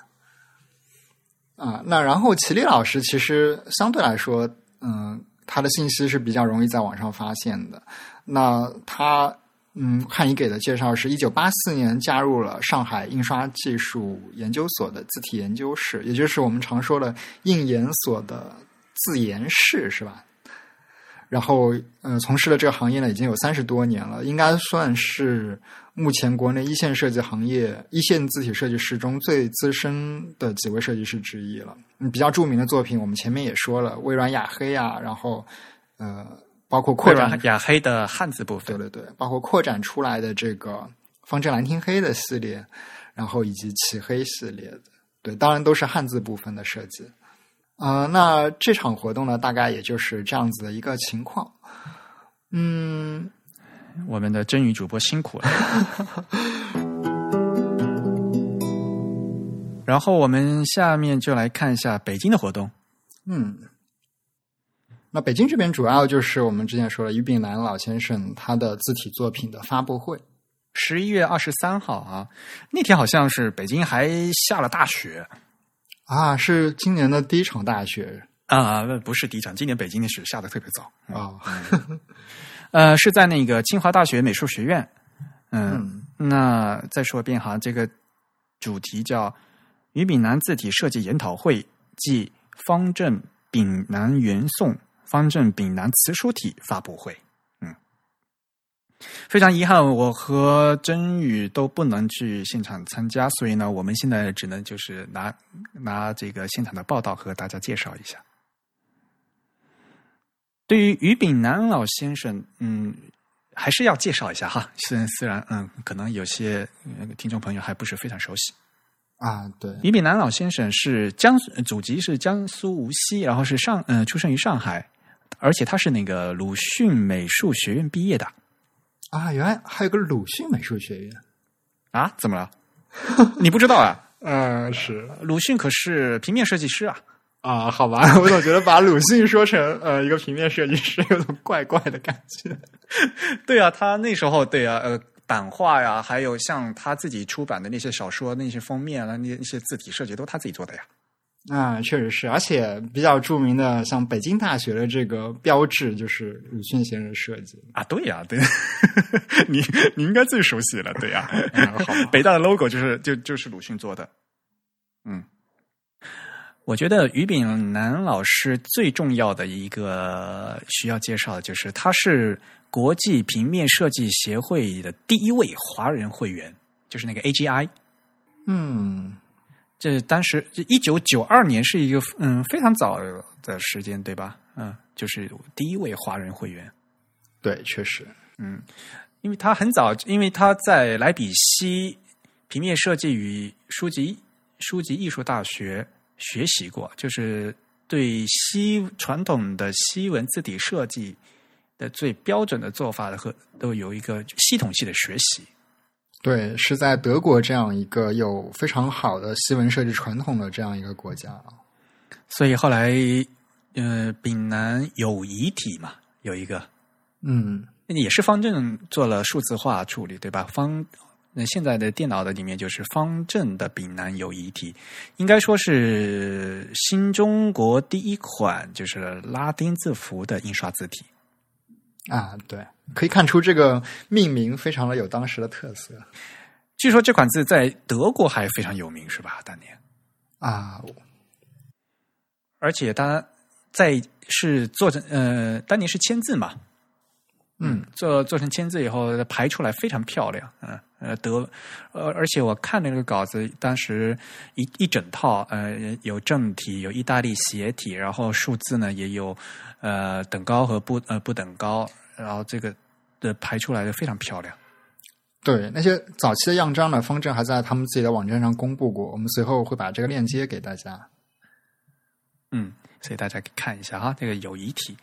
啊，那然后齐力老师其实相对来说，嗯，他的信息是比较容易在网上发现的。那他，嗯，看你给的介绍是一九八四年加入了上海印刷技术研究所的字体研究室，也就是我们常说的印研所的字研室，是吧？然后，呃，从事了这个行业呢，已经有三十多年了，应该算是目前国内一线设计行业、一线字体设计师中最资深的几位设计师之一了。嗯，比较著名的作品，我们前面也说了，微软雅黑啊，然后，呃，包括扩展雅黑的汉字部分，对对对，包括扩展出来的这个方正兰亭黑的系列，然后以及启黑系列的，对，当然都是汉字部分的设计。呃，那这场活动呢，大概也就是这样子的一个情况。嗯，我们的真宇主播辛苦了。*laughs* 然后我们下面就来看一下北京的活动。嗯，那北京这边主要就是我们之前说的于炳南老先生他的字体作品的发布会，十一月二十三号啊，那天好像是北京还下了大雪。啊，是今年的第一场大雪啊？不是第一场，今年北京的雪下的特别早啊。呃，是在那个清华大学美术学院。嗯，那再说一遍哈，这个主题叫“于炳南字体设计研讨会暨方正炳南元宋方正丙南词书体发布会”。嗯非常遗憾，我和真宇都不能去现场参加，所以呢，我们现在只能就是拿拿这个现场的报道和大家介绍一下。对于于炳南老先生，嗯，还是要介绍一下哈。虽然虽然，嗯，可能有些听众朋友还不是非常熟悉啊。对，于炳南老先生是江苏祖籍是江苏无锡，然后是上嗯出生于上海，而且他是那个鲁迅美术学院毕业的。啊，原来还有个鲁迅美术学院啊？怎么了？*laughs* 你不知道啊？呃，*laughs* 是鲁迅可是平面设计师啊！啊，好吧，*laughs* 我总觉得把鲁迅说成呃一个平面设计师有种怪怪的感觉。对啊，他那时候对啊，呃，版画呀，还有像他自己出版的那些小说、那些封面啊，那那些字体设计都他自己做的呀。啊，确实是，而且比较著名的，像北京大学的这个标志就是鲁迅先生设计啊。对呀，对，*laughs* 你你应该最熟悉了，对呀。*laughs* 北大的 logo 就是就就是鲁迅做的。嗯，我觉得于炳南老师最重要的一个需要介绍的就是他是国际平面设计协会的第一位华人会员，就是那个 AGI。嗯。这当时这一九九二年是一个嗯非常早的时间，对吧？嗯，就是第一位华人会员。对，确实，嗯，因为他很早，因为他在莱比锡平面设计与书籍书籍艺术大学学习过，就是对西传统的西文字体设计的最标准的做法的和都有一个系统性的学习。对，是在德国这样一个有非常好的西文设计传统的这样一个国家，所以后来，呃，丙南有遗体嘛，有一个，嗯，也是方正做了数字化处理，对吧？方那现在的电脑的里面就是方正的丙南有遗体，应该说是新中国第一款就是拉丁字符的印刷字体。啊，对，可以看出这个命名非常的有当时的特色。据说这款字在德国还非常有名，是吧？当年啊，而且它在是做成呃，当年是签字嘛，嗯，做做成签字以后排出来非常漂亮，嗯呃德呃，而且我看那个稿子，当时一一整套呃有正体，有意大利斜体，然后数字呢也有。呃，等高和不呃不等高，然后这个的排出来的非常漂亮。对，那些早期的样章呢，方正还在他们自己的网站上公布过，我们随后会把这个链接给大家。嗯，所以大家可以看一下哈，这个友谊体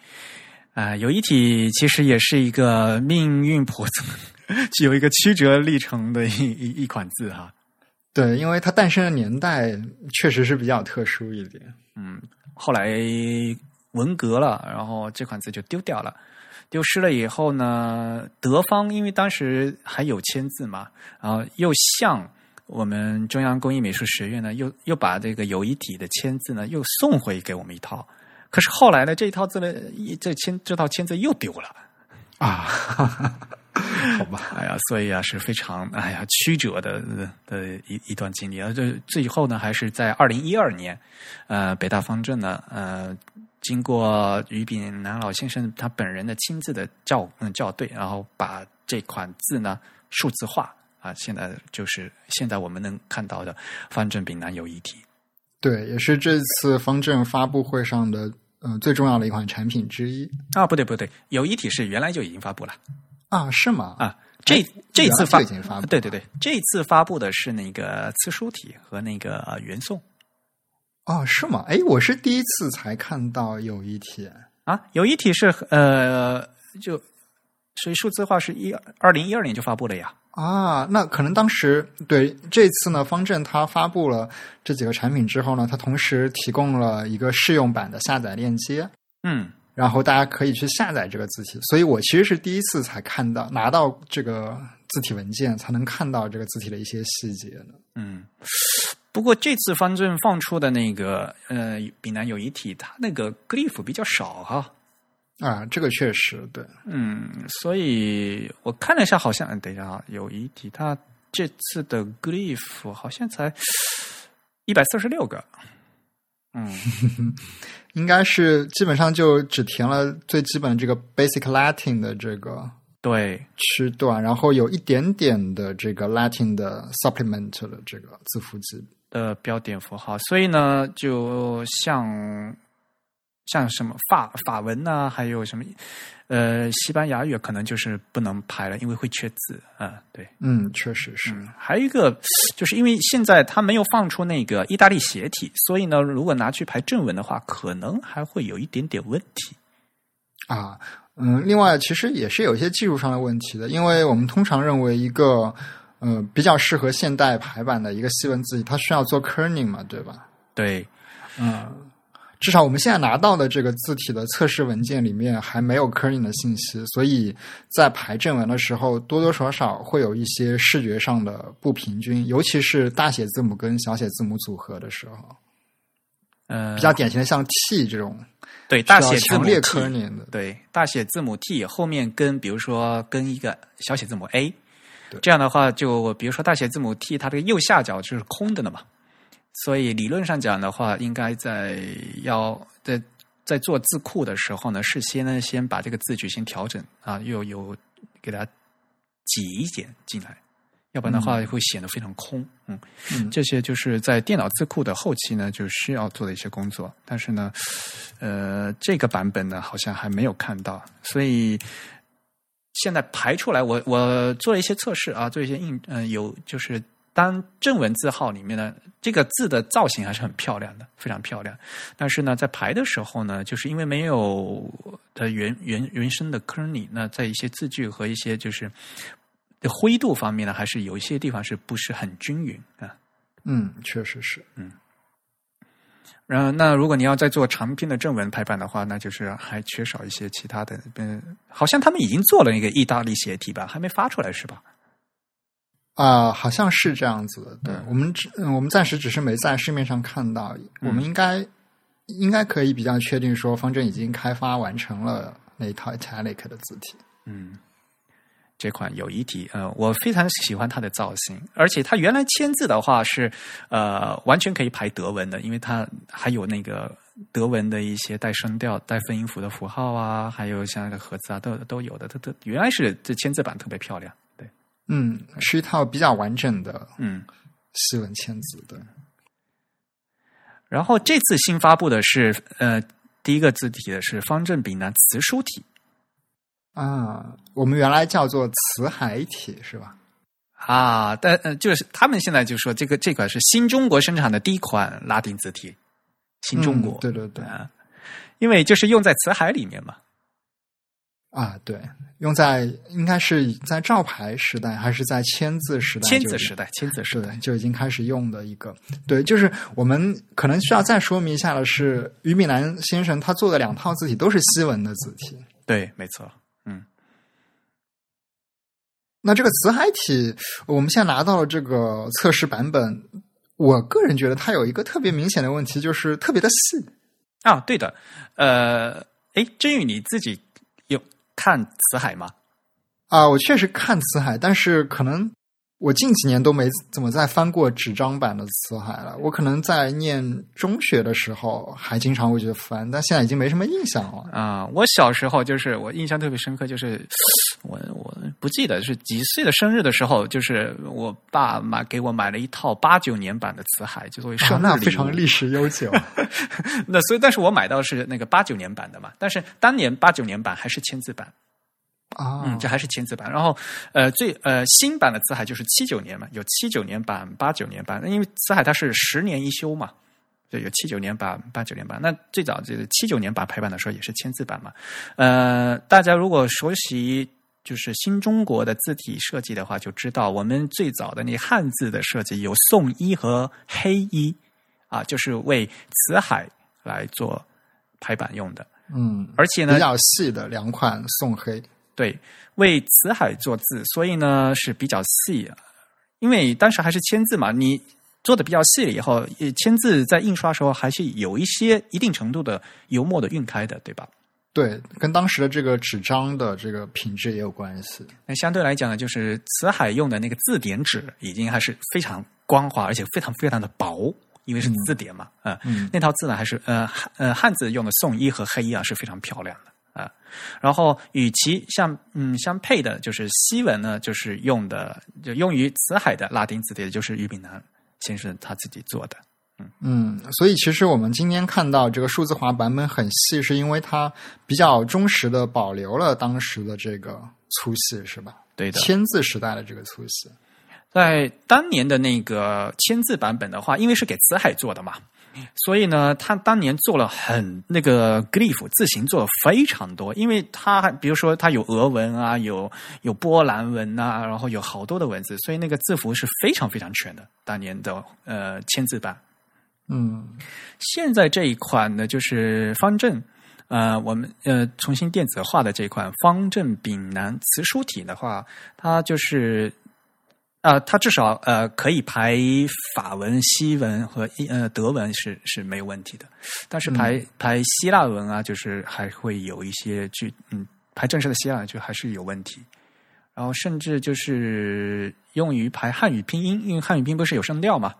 啊，友谊体其实也是一个命运谱，*laughs* 具有一个曲折历程的一一一款字哈。对，因为它诞生的年代确实是比较特殊一点。嗯，后来。文革了，然后这款字就丢掉了。丢失了以后呢，德方因为当时还有签字嘛，然后又向我们中央工艺美术学院呢，又又把这个有一体的签字呢，又送回给我们一套。可是后来呢，这一套字呢，这签这套签字又丢了。啊，*laughs* 好吧，哎呀，所以啊是非常哎呀曲折的的一一段经历啊。这最后呢，还是在二零一二年，呃，北大方正呢，呃，经过于炳南老先生他本人的亲自的校嗯校对，然后把这款字呢数字化啊，现在就是现在我们能看到的方正丙南有一体。对，也是这次方正发布会上的呃最重要的一款产品之一啊，不对不对，有一体是原来就已经发布了啊，是吗？啊，这这次发发，对对对，这次发布的是那个词书体和那个原送。哦，是吗？哎，我是第一次才看到有一体啊，有一体是呃，就所以数字化是一二零一二年就发布了呀。啊，那可能当时对这次呢，方正他发布了这几个产品之后呢，他同时提供了一个试用版的下载链接，嗯，然后大家可以去下载这个字体。所以我其实是第一次才看到拿到这个字体文件，才能看到这个字体的一些细节的。嗯，不过这次方正放出的那个呃，丙南有一体，它那个 glyph 比较少哈。啊，这个确实对，嗯，所以我看了一下，好像，等一下啊，有一体，它这次的 glyph 好像才一百四十六个，嗯，*laughs* 应该是基本上就只填了最基本这个 basic Latin 的这个对。区段，然后有一点点的这个 Latin 的 supplement 的这个字符集的标点符号，所以呢，就像。像什么法法文呐，还有什么呃西班牙语，可能就是不能排了，因为会缺字啊。对，嗯，确实是。还有一个，就是因为现在他没有放出那个意大利斜体，所以呢，如果拿去排正文的话，可能还会有一点点问题。啊，嗯，另外其实也是有一些技术上的问题的，因为我们通常认为一个呃比较适合现代排版的一个西文字体，它需要做 kerning 嘛，对吧？对，嗯。至少我们现在拿到的这个字体的测试文件里面还没有 kerning 的信息，所以在排正文的时候多多少少会有一些视觉上的不平均，尤其是大写字母跟小写字母组合的时候，呃，比较典型的像 T 这种，对大写字母 T，对大写字母 T 后面跟比如说跟一个小写字母 A，这样的话就比如说大写字母 T 它这个右下角就是空的了嘛。所以理论上讲的话，应该在要在在做字库的时候呢，事先呢先把这个字距先调整啊，又有给它挤一点进来，要不然的话会显得非常空。嗯，这些就是在电脑字库的后期呢就需要做的一些工作。但是呢，呃，这个版本呢好像还没有看到，所以现在排出来，我我做了一些测试啊，做一些印嗯有就是。当正文字号里面呢，这个字的造型还是很漂亮的，非常漂亮。但是呢，在排的时候呢，就是因为没有它原原原生的 kerning，那在一些字句和一些就是灰度方面呢，还是有一些地方是不是很均匀啊？嗯，确实是，嗯。然后，那如果你要再做长篇的正文排版的话，那就是还缺少一些其他的。嗯，好像他们已经做了一个意大利斜体吧，还没发出来是吧？啊，好像是这样子的。对我们只，我们暂时只是没在市面上看到。我们应该应该可以比较确定说，方正已经开发完成了那一套 italic 的字体。嗯，这款有一体，呃，我非常喜欢它的造型，而且它原来签字的话是呃完全可以排德文的，因为它还有那个德文的一些带声调、带分音符的符号啊，还有像那个盒子啊，都都有的。它它原来是这签字版特别漂亮。对嗯，是一套比较完整的嗯西文签字的。然后这次新发布的是呃第一个字体的是方正丙南词书体啊，我们原来叫做词海体是吧？啊，但呃就是他们现在就说这个这款是新中国生产的第一款拉丁字体，新中国对对对，因为就是用在辞海里面嘛。啊，对，用在应该是在照牌时代还是在签字时代？签字时代，签字时代就已经开始用的一个。对，就是我们可能需要再说明一下的是，于敏南先生他做的两套字体都是西文的字体。对，没错。嗯，那这个辞海体，我们现在拿到了这个测试版本，我个人觉得它有一个特别明显的问题，就是特别的细。啊，对的，呃，哎，真宇你自己有看辞海吗？啊，我确实看辞海，但是可能。我近几年都没怎么再翻过纸张版的辞海了。我可能在念中学的时候还经常会去翻，但现在已经没什么印象了。啊，我小时候就是我印象特别深刻，就是我我不记得是几岁的生日的时候，就是我爸买给我买了一套八九年版的辞海，就作为生日那非常历史悠久。*laughs* 那所以，但是我买到是那个八九年版的嘛，但是当年八九年版还是签字版。啊，嗯，这还是签字版。然后，呃，最呃新版的辞海就是七九年嘛，有七九年版、八九年版。因为辞海它是十年一修嘛，对，有七九年版、八九年版。那最早就是七九年版排版的时候也是签字版嘛。呃，大家如果熟悉就是新中国的字体设计的话，就知道我们最早的那汉字的设计有宋一和黑一啊，就是为辞海来做排版用的。嗯，而且呢，比较细的两款宋黑。对，为辞海做字，所以呢是比较细。因为当时还是签字嘛，你做的比较细了以后，签字在印刷时候还是有一些一定程度的油墨的晕开的，对吧？对，跟当时的这个纸张的这个品质也有关系。那相对来讲呢，就是辞海用的那个字典纸已经还是非常光滑，而且非常非常的薄，因为是字典嘛。嗯，那套字呢还是呃呃汉字用的宋一和黑一啊是非常漂亮的。啊，然后与其相嗯相配的就是西文呢，就是用的就用于辞海的拉丁字典，就是俞炳南先生他自己做的。嗯嗯，所以其实我们今天看到这个数字化版本很细，是因为它比较忠实的保留了当时的这个粗细，是吧？对的，签字时代的这个粗细，在当年的那个签字版本的话，因为是给辞海做的嘛。所以呢，他当年做了很那个 glyph 字形做的非常多，因为他还比如说他有俄文啊，有有波兰文啊，然后有好多的文字，所以那个字符是非常非常全的。当年的呃签字版，嗯，现在这一款呢就是方正，呃，我们呃重新电子化的这款方正丙南词书体的话，它就是。啊，它至少呃可以排法文、西文和呃德文是是没有问题的，但是排排希腊文啊，就是还会有一些句嗯排正式的希腊就还是有问题，然后甚至就是用于排汉语拼音，因为汉语拼音不是有声调嘛，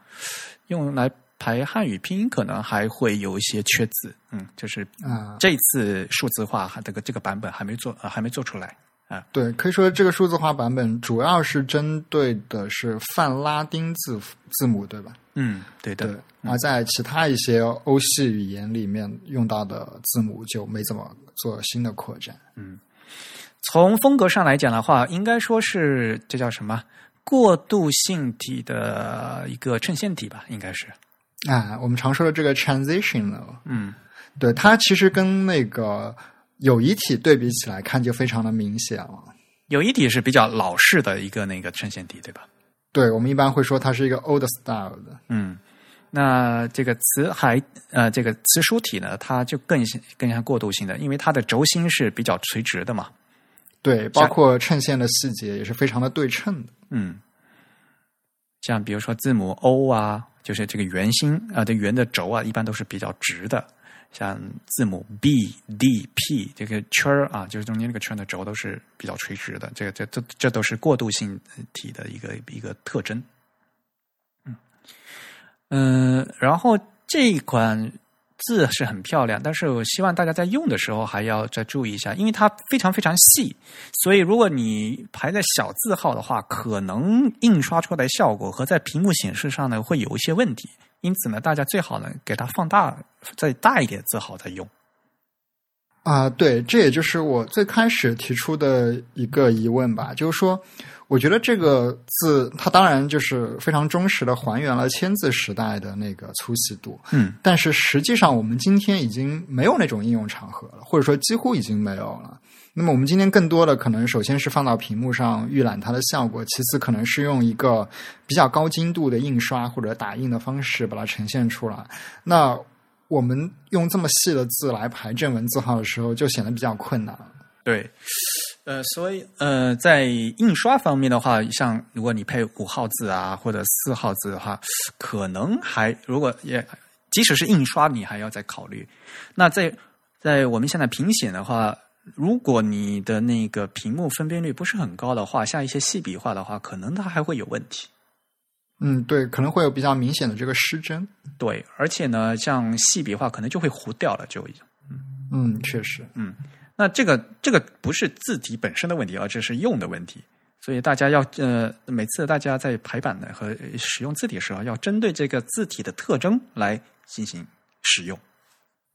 用来排汉语拼音可能还会有一些缺字，嗯，就是啊这次数字化这个这个版本还没做还没做出来啊。对，可以说这个数字化版本主要是针对的是泛拉丁字字母，对吧？嗯，对的。而在其他一些欧系语言里面用到的字母就没怎么做新的扩展。嗯，从风格上来讲的话，应该说是这叫什么过渡性体的一个衬线体吧？应该是啊，我们常说的这个 transitional。嗯，对，它其实跟那个。有一体对比起来看就非常的明显了。有一体是比较老式的一个那个衬线体，对吧？对，我们一般会说它是一个 old style 的。嗯，那这个词还呃，这个词书体呢，它就更更加过渡性的，因为它的轴心是比较垂直的嘛。对，包括衬线的细节也是非常的对称的。嗯，像比如说字母 O 啊，就是这个圆心啊这圆的轴啊，一般都是比较直的。像字母 B、D、P 这个圈儿啊，就是中间那个圈的轴都是比较垂直的，这个这这这都是过渡性体的一个一个特征。嗯嗯，然后这一款字是很漂亮，但是我希望大家在用的时候还要再注意一下，因为它非常非常细，所以如果你排在小字号的话，可能印刷出来效果和在屏幕显示上呢会有一些问题。因此呢，大家最好呢给它放大，再大一点字号再用。啊，对，这也就是我最开始提出的一个疑问吧，就是说，我觉得这个字它当然就是非常忠实的还原了签字时代的那个粗细度，嗯，但是实际上我们今天已经没有那种应用场合了，或者说几乎已经没有了。那么我们今天更多的可能，首先是放到屏幕上预览它的效果，其次可能是用一个比较高精度的印刷或者打印的方式把它呈现出来。那我们用这么细的字来排正文字号的时候，就显得比较困难。对，呃，所以呃，在印刷方面的话，像如果你配五号字啊或者四号字的话，可能还如果也即使是印刷，你还要再考虑。那在在我们现在屏显的话，如果你的那个屏幕分辨率不是很高的话，像一些细笔画的话，可能它还会有问题。嗯，对，可能会有比较明显的这个失真。对，而且呢，像细笔画可能就会糊掉了，就已经嗯，确实，嗯。那这个这个不是字体本身的问题，而这是用的问题。所以大家要呃，每次大家在排版的和使用字体的时候，要针对这个字体的特征来进行使用。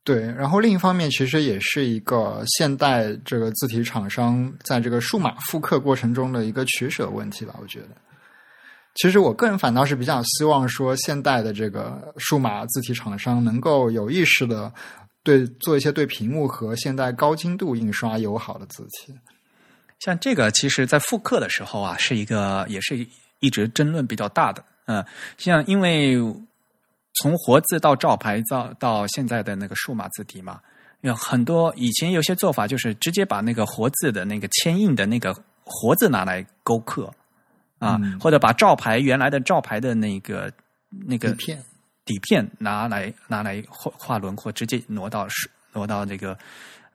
对，然后另一方面，其实也是一个现代这个字体厂商在这个数码复刻过程中的一个取舍问题吧。我觉得，其实我个人反倒是比较希望说，现代的这个数码字体厂商能够有意识的。对，做一些对屏幕和现代高精度印刷友好的字体，像这个，其实在复刻的时候啊，是一个也是一直争论比较大的。嗯，像因为从活字到照牌到到现在的那个数码字体嘛，有很多以前有些做法就是直接把那个活字的那个铅印的那个活字拿来勾刻啊，或者把照牌原来的照牌的那个那个片。底片拿来拿来画画轮廓，直接挪到数挪到这个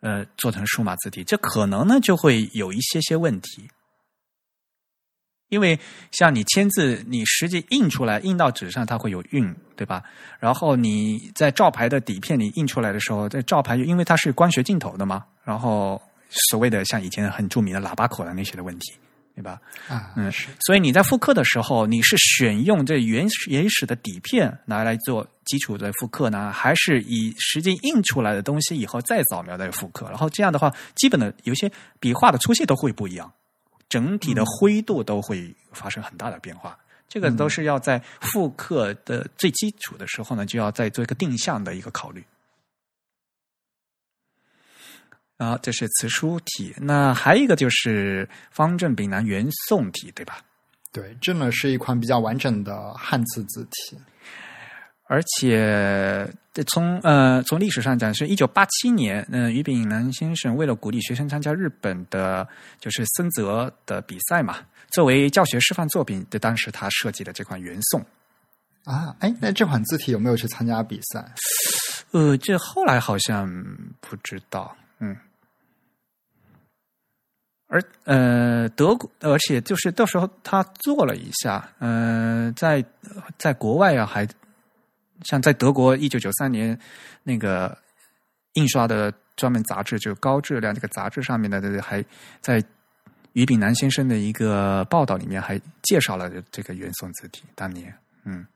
呃做成数码字体，这可能呢就会有一些些问题，因为像你签字，你实际印出来印到纸上，它会有晕，对吧？然后你在照牌的底片里印出来的时候，在照牌因为它是光学镜头的嘛，然后所谓的像以前很著名的喇叭口的那些的问题。对吧？啊，嗯，所以你在复刻的时候，你是选用这原原始的底片拿来做基础的复刻呢，还是以实际印出来的东西以后再扫描再复刻？然后这样的话，基本的有些笔画的粗细都会不一样，整体的灰度都会发生很大的变化。这个都是要在复刻的最基础的时候呢，就要再做一个定向的一个考虑。啊，这是词书体，那还有一个就是方正丙南元宋体，对吧？对，这呢是一款比较完整的汉字字体，而且从呃从历史上讲，是一九八七年，嗯，于炳南先生为了鼓励学生参加日本的，就是森泽的比赛嘛，作为教学示范作品的，当时他设计的这款元宋啊，哎，那这款字体有没有去参加比赛？呃，这后来好像不知道。嗯，而呃，德国，而且就是到时候他做了一下，呃，在在国外啊，还像在德国一九九三年那个印刷的专门杂志，就高质量这个杂志上面的，还在于炳南先生的一个报道里面还介绍了这个元宋字体。当年，嗯，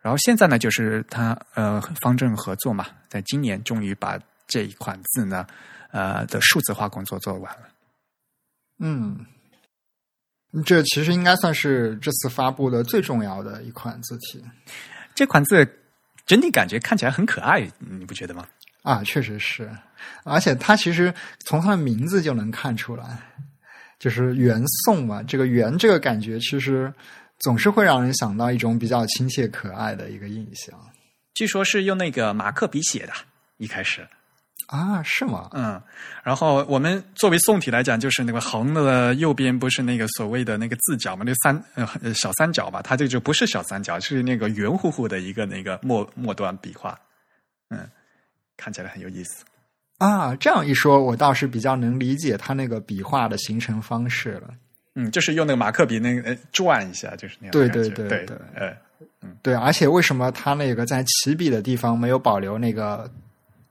然后现在呢，就是他呃方正合作嘛，在今年终于把。这一款字呢，呃的数字化工作做完了。嗯，这其实应该算是这次发布的最重要的一款字体。这款字整体感觉看起来很可爱，你不觉得吗？啊，确实是，而且它其实从它的名字就能看出来，就是元宋嘛。这个元这个感觉，其实总是会让人想到一种比较亲切可爱的一个印象。据说是用那个马克笔写的，一开始。啊，是吗？嗯，然后我们作为宋体来讲，就是那个横的右边不是那个所谓的那个字角嘛，那三呃小三角吧，它这就不是小三角，是那个圆乎乎的一个那个末末端笔画，嗯，看起来很有意思啊。这样一说，我倒是比较能理解它那个笔画的形成方式了。嗯，就是用那个马克笔那个转一下，就是那样。对对对对，呃，嗯，对，而且为什么它那个在起笔的地方没有保留那个？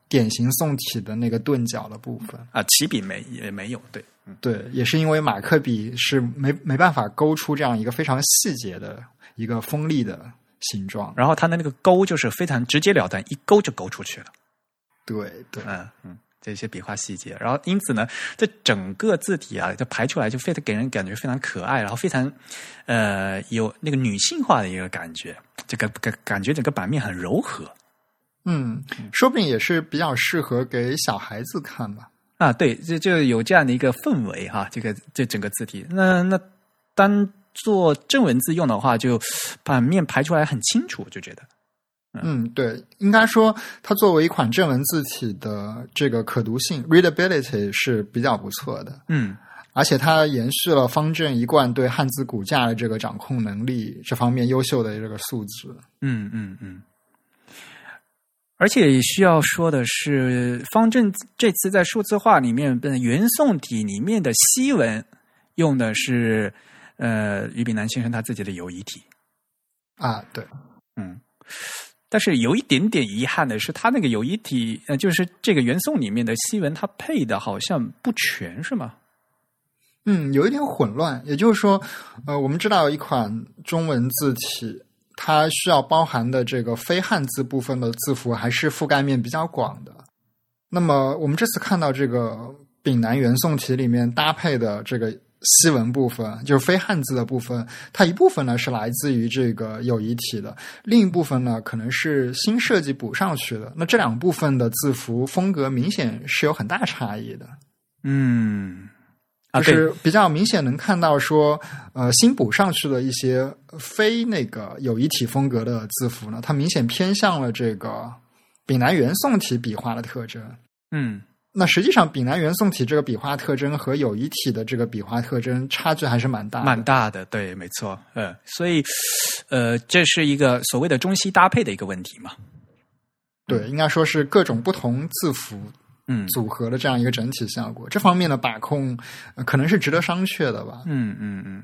典型宋体的那个钝角的部分。啊，起笔没也没有，对，对，也是因为马克笔是没没办法勾出这样一个非常细节的一个锋利的形状，然后它的那个勾就是非常直截了当，一勾就勾出去了。对对，嗯嗯，这些笔画细节，然后因此呢，这整个字体啊，就排出来就非常给人感觉非常可爱，然后非常呃有那个女性化的一个感觉，这个感感觉整个版面很柔和。嗯，说不定也是比较适合给小孩子看吧。啊，对，就就有这样的一个氛围哈。这个这整个字体，那那当做正文字用的话，就版面排出来很清楚，就觉得。嗯，对，应该说它作为一款正文字体的这个可读性 （readability） 是比较不错的。嗯，而且它延续了方正一贯对汉字骨架的这个掌控能力这方面优秀的这个素质。嗯嗯嗯。而且需要说的是，方正这次在数字化里面的元宋体里面的西文用的是呃俞炳南先生他自己的有仪体啊，对，嗯。但是有一点点遗憾的是，他那个有一体，呃，就是这个元宋里面的西文，它配的好像不全，是吗？嗯，有一点混乱。也就是说，呃，我们知道一款中文字体，它需要包含的这个非汉字部分的字符，还是覆盖面比较广的。那么，我们这次看到这个丙南元宋体里面搭配的这个。西文部分就是非汉字的部分，它一部分呢是来自于这个有遗体的，另一部分呢可能是新设计补上去的。那这两部分的字符风格明显是有很大差异的。嗯，就是比较明显能看到说，呃，新补上去的一些非那个有遗体风格的字符呢，它明显偏向了这个丙南元宋体笔画的特征。嗯。那实际上，丙南元宋体这个笔画特征和有遗体的这个笔画特征差距还是蛮大，蛮大的。对，没错。嗯，所以，呃，这是一个所谓的中西搭配的一个问题嘛？对，应该说是各种不同字符嗯组合的这样一个整体效果。这方面的把控可能是值得商榷的吧？嗯嗯嗯，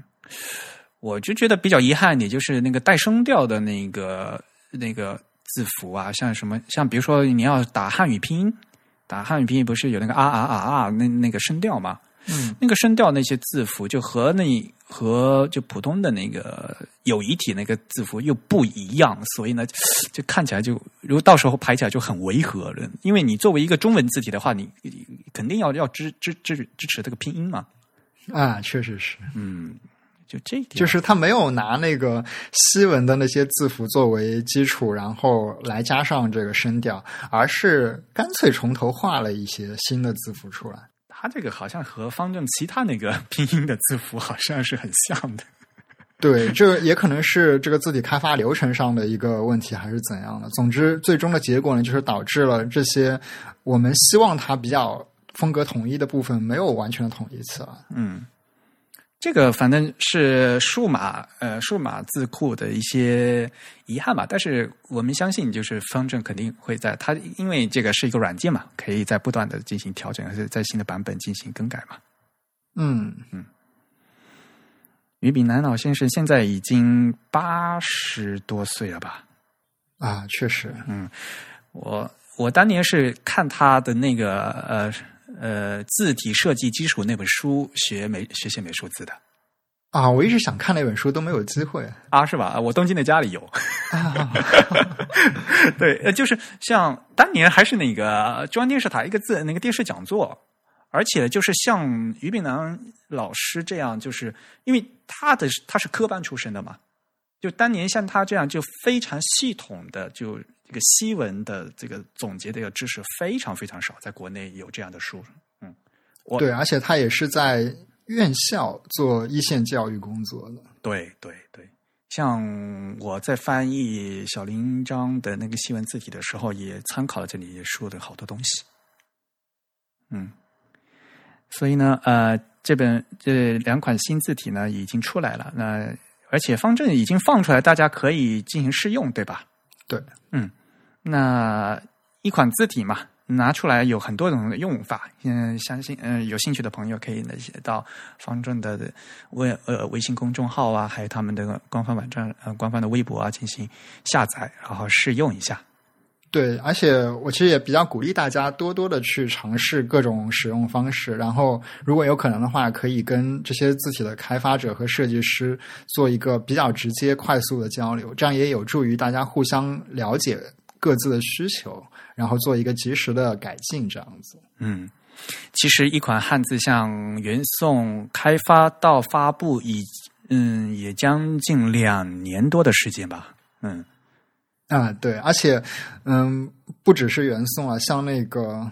我就觉得比较遗憾的，就是那个带声调的那个那个字符啊，像什么，像比如说你要打汉语拼音。打汉语拼音不是有那个啊啊啊啊那那个声调吗？嗯，那个声调那些字符就和那和就普通的那个有遗体那个字符又不一样，所以呢，*sniffs* 就看起来就如果到时候排起来就很违和了。因为你作为一个中文字体的话，你肯定要要支支支支持这个拼音嘛。啊，确实是，嗯。就这一点，就是他没有拿那个西文的那些字符作为基础，然后来加上这个声调，而是干脆从头画了一些新的字符出来。他这个好像和方正其他那个 *laughs* 拼音的字符好像是很像的。*laughs* 对，这也可能是这个字体开发流程上的一个问题，还是怎样的。总之，最终的结果呢，就是导致了这些我们希望它比较风格统一的部分没有完全的统一起来。嗯。这个反正是数码呃数码字库的一些遗憾吧，但是我们相信，就是方正肯定会在它，因为这个是一个软件嘛，可以在不断的进行调整，而且在新的版本进行更改嘛。嗯嗯。于炳南老先生现在已经八十多岁了吧？啊，确实，嗯，我我当年是看他的那个呃。呃，字体设计基础那本书学美学写美术字的啊，我一直想看那本书都没有机会啊，是吧？我东京的家里有，*laughs* 对，呃，就是像当年还是那个中央电视台一个字那个电视讲座，而且就是像于炳南老师这样，就是因为他的他是科班出身的嘛，就当年像他这样就非常系统的就。这个西文的这个总结的一个知识非常非常少，在国内有这样的书，嗯，我对，而且他也是在院校做一线教育工作的，对对对。像我在翻译小林章的那个西文字体的时候，也参考了这里说的好多东西，嗯，所以呢，呃，这本这两款新字体呢已经出来了，那而且方正已经放出来，大家可以进行试用，对吧？对，嗯，那一款字体嘛，拿出来有很多种的用法。嗯，相信嗯有兴趣的朋友可以那些到方正的微呃微信公众号啊，还有他们的官方网站呃官方的微博啊进行下载，然后试用一下。对，而且我其实也比较鼓励大家多多的去尝试各种使用方式，然后如果有可能的话，可以跟这些字体的开发者和设计师做一个比较直接、快速的交流，这样也有助于大家互相了解各自的需求，然后做一个及时的改进，这样子。嗯，其实一款汉字像原宋开发到发布，已嗯也将近两年多的时间吧。嗯。啊，对，而且，嗯，不只是原宋啊，像那个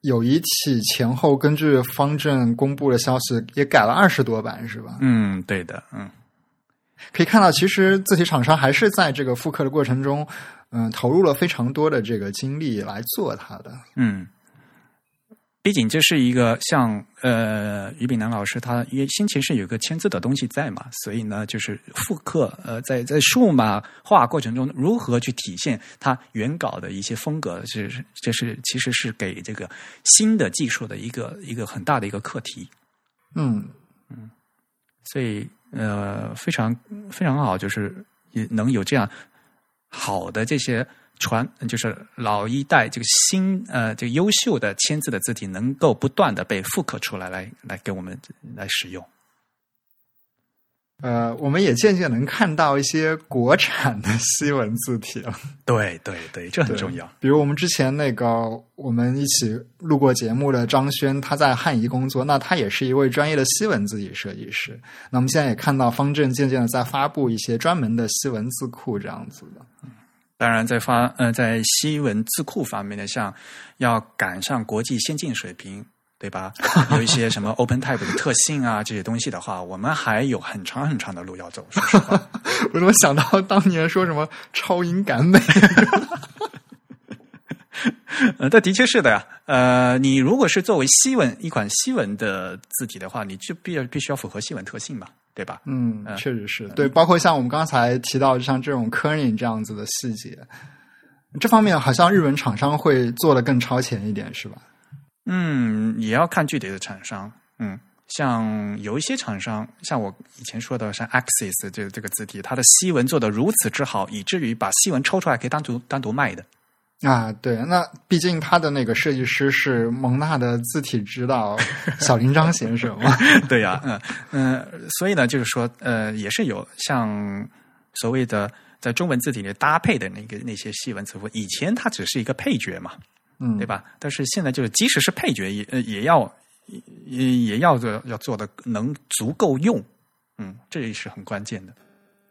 有一体前后，根据方正公布的消息，也改了二十多版，是吧？嗯，对的，嗯，可以看到，其实字体厂商还是在这个复刻的过程中，嗯，投入了非常多的这个精力来做它的。嗯，毕竟这是一个像呃于炳南老师他也先前是有个签字的东西在嘛，所以呢就是复刻呃在在数码化过程中如何去体现它原稿的一些风格，是这是其实是给这个新的技术的一个一个很大的一个课题。嗯嗯所以呃，非常非常好，就是也能有这样好的这些传，就是老一代这个新呃这个优秀的签字的字体，能够不断的被复刻出来，来来给我们来使用。呃，我们也渐渐能看到一些国产的 *laughs* 西文字体了。对对对，这很重要。比如我们之前那个我们一起录过节目的张轩，他在汉仪工作，那他也是一位专业的西文字体设计师。那我们现在也看到方正渐渐的在发布一些专门的西文字库这样子的。当然，在发呃在西文字库方面呢，像要赶上国际先进水平，对吧？有一些什么 *laughs* OpenType 的特性啊这些东西的话，我们还有很长很长的路要走。说实话。*laughs* 我怎么想到当年说什么超英赶美？*laughs* 呃，这的确是的呀。呃，你如果是作为西文一款西文的字体的话，你就必必须要符合西文特性嘛，对吧？嗯，嗯确实是对，包括像我们刚才提到像这种 kerning 这样子的细节，这方面好像日文厂商会做的更超前一点，是吧？嗯，也要看具体的厂商。嗯，像有一些厂商，像我以前说的，像 Axis 这这个字体，它的西文做的如此之好，以至于把西文抽出来可以单独单独卖的。啊，对，那毕竟他的那个设计师是蒙娜的字体指导 *laughs* 小林章先生嘛。*laughs* 对呀、嗯嗯，所以呢，就是说，呃，也是有像所谓的在中文字体里搭配的那个那些细文字符，以前它只是一个配角嘛，嗯，对吧？但是现在就是，即使是配角，也呃也要也也要做要做的能足够用，嗯，这也是很关键的。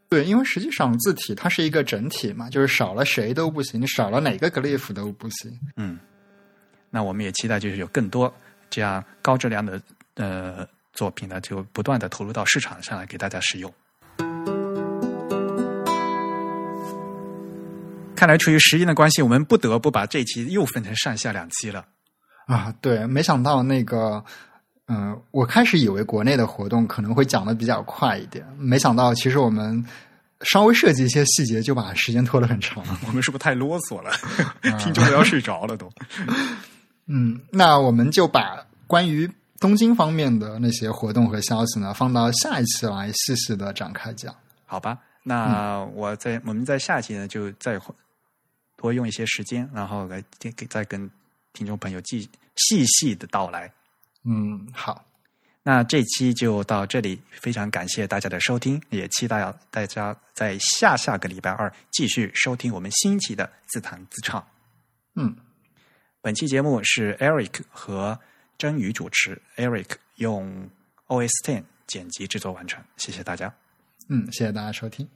对，因为实际上字体它是一个整体嘛，就是少了谁都不行，你少了哪个 glyph 都不行。嗯，那我们也期待就是有更多这样高质量的呃作品呢，就不断的投入到市场上来给大家使用。看来出于时间的关系，我们不得不把这期又分成上下两期了。啊，对，没想到那个，嗯、我开始以为国内的活动可能会讲的比较快一点，没想到其实我们稍微设计一些细节就把时间拖得很长。*laughs* 我们是不是太啰嗦了？听众都要睡着了都。*laughs* 嗯，那我们就把关于东京方面的那些活动和消息呢，放到下一期来细细的展开讲。好吧，那我在、我们在下期呢，就再多用一些时间，然后来给给再跟听众朋友细细细的道来。嗯，好，那这期就到这里，非常感谢大家的收听，也期待大家在下下个礼拜二继续收听我们新一期的自弹自唱。嗯，本期节目是 Eric 和真宇主持，Eric 用 OS Ten 剪辑制作完成，谢谢大家。嗯，谢谢大家收听。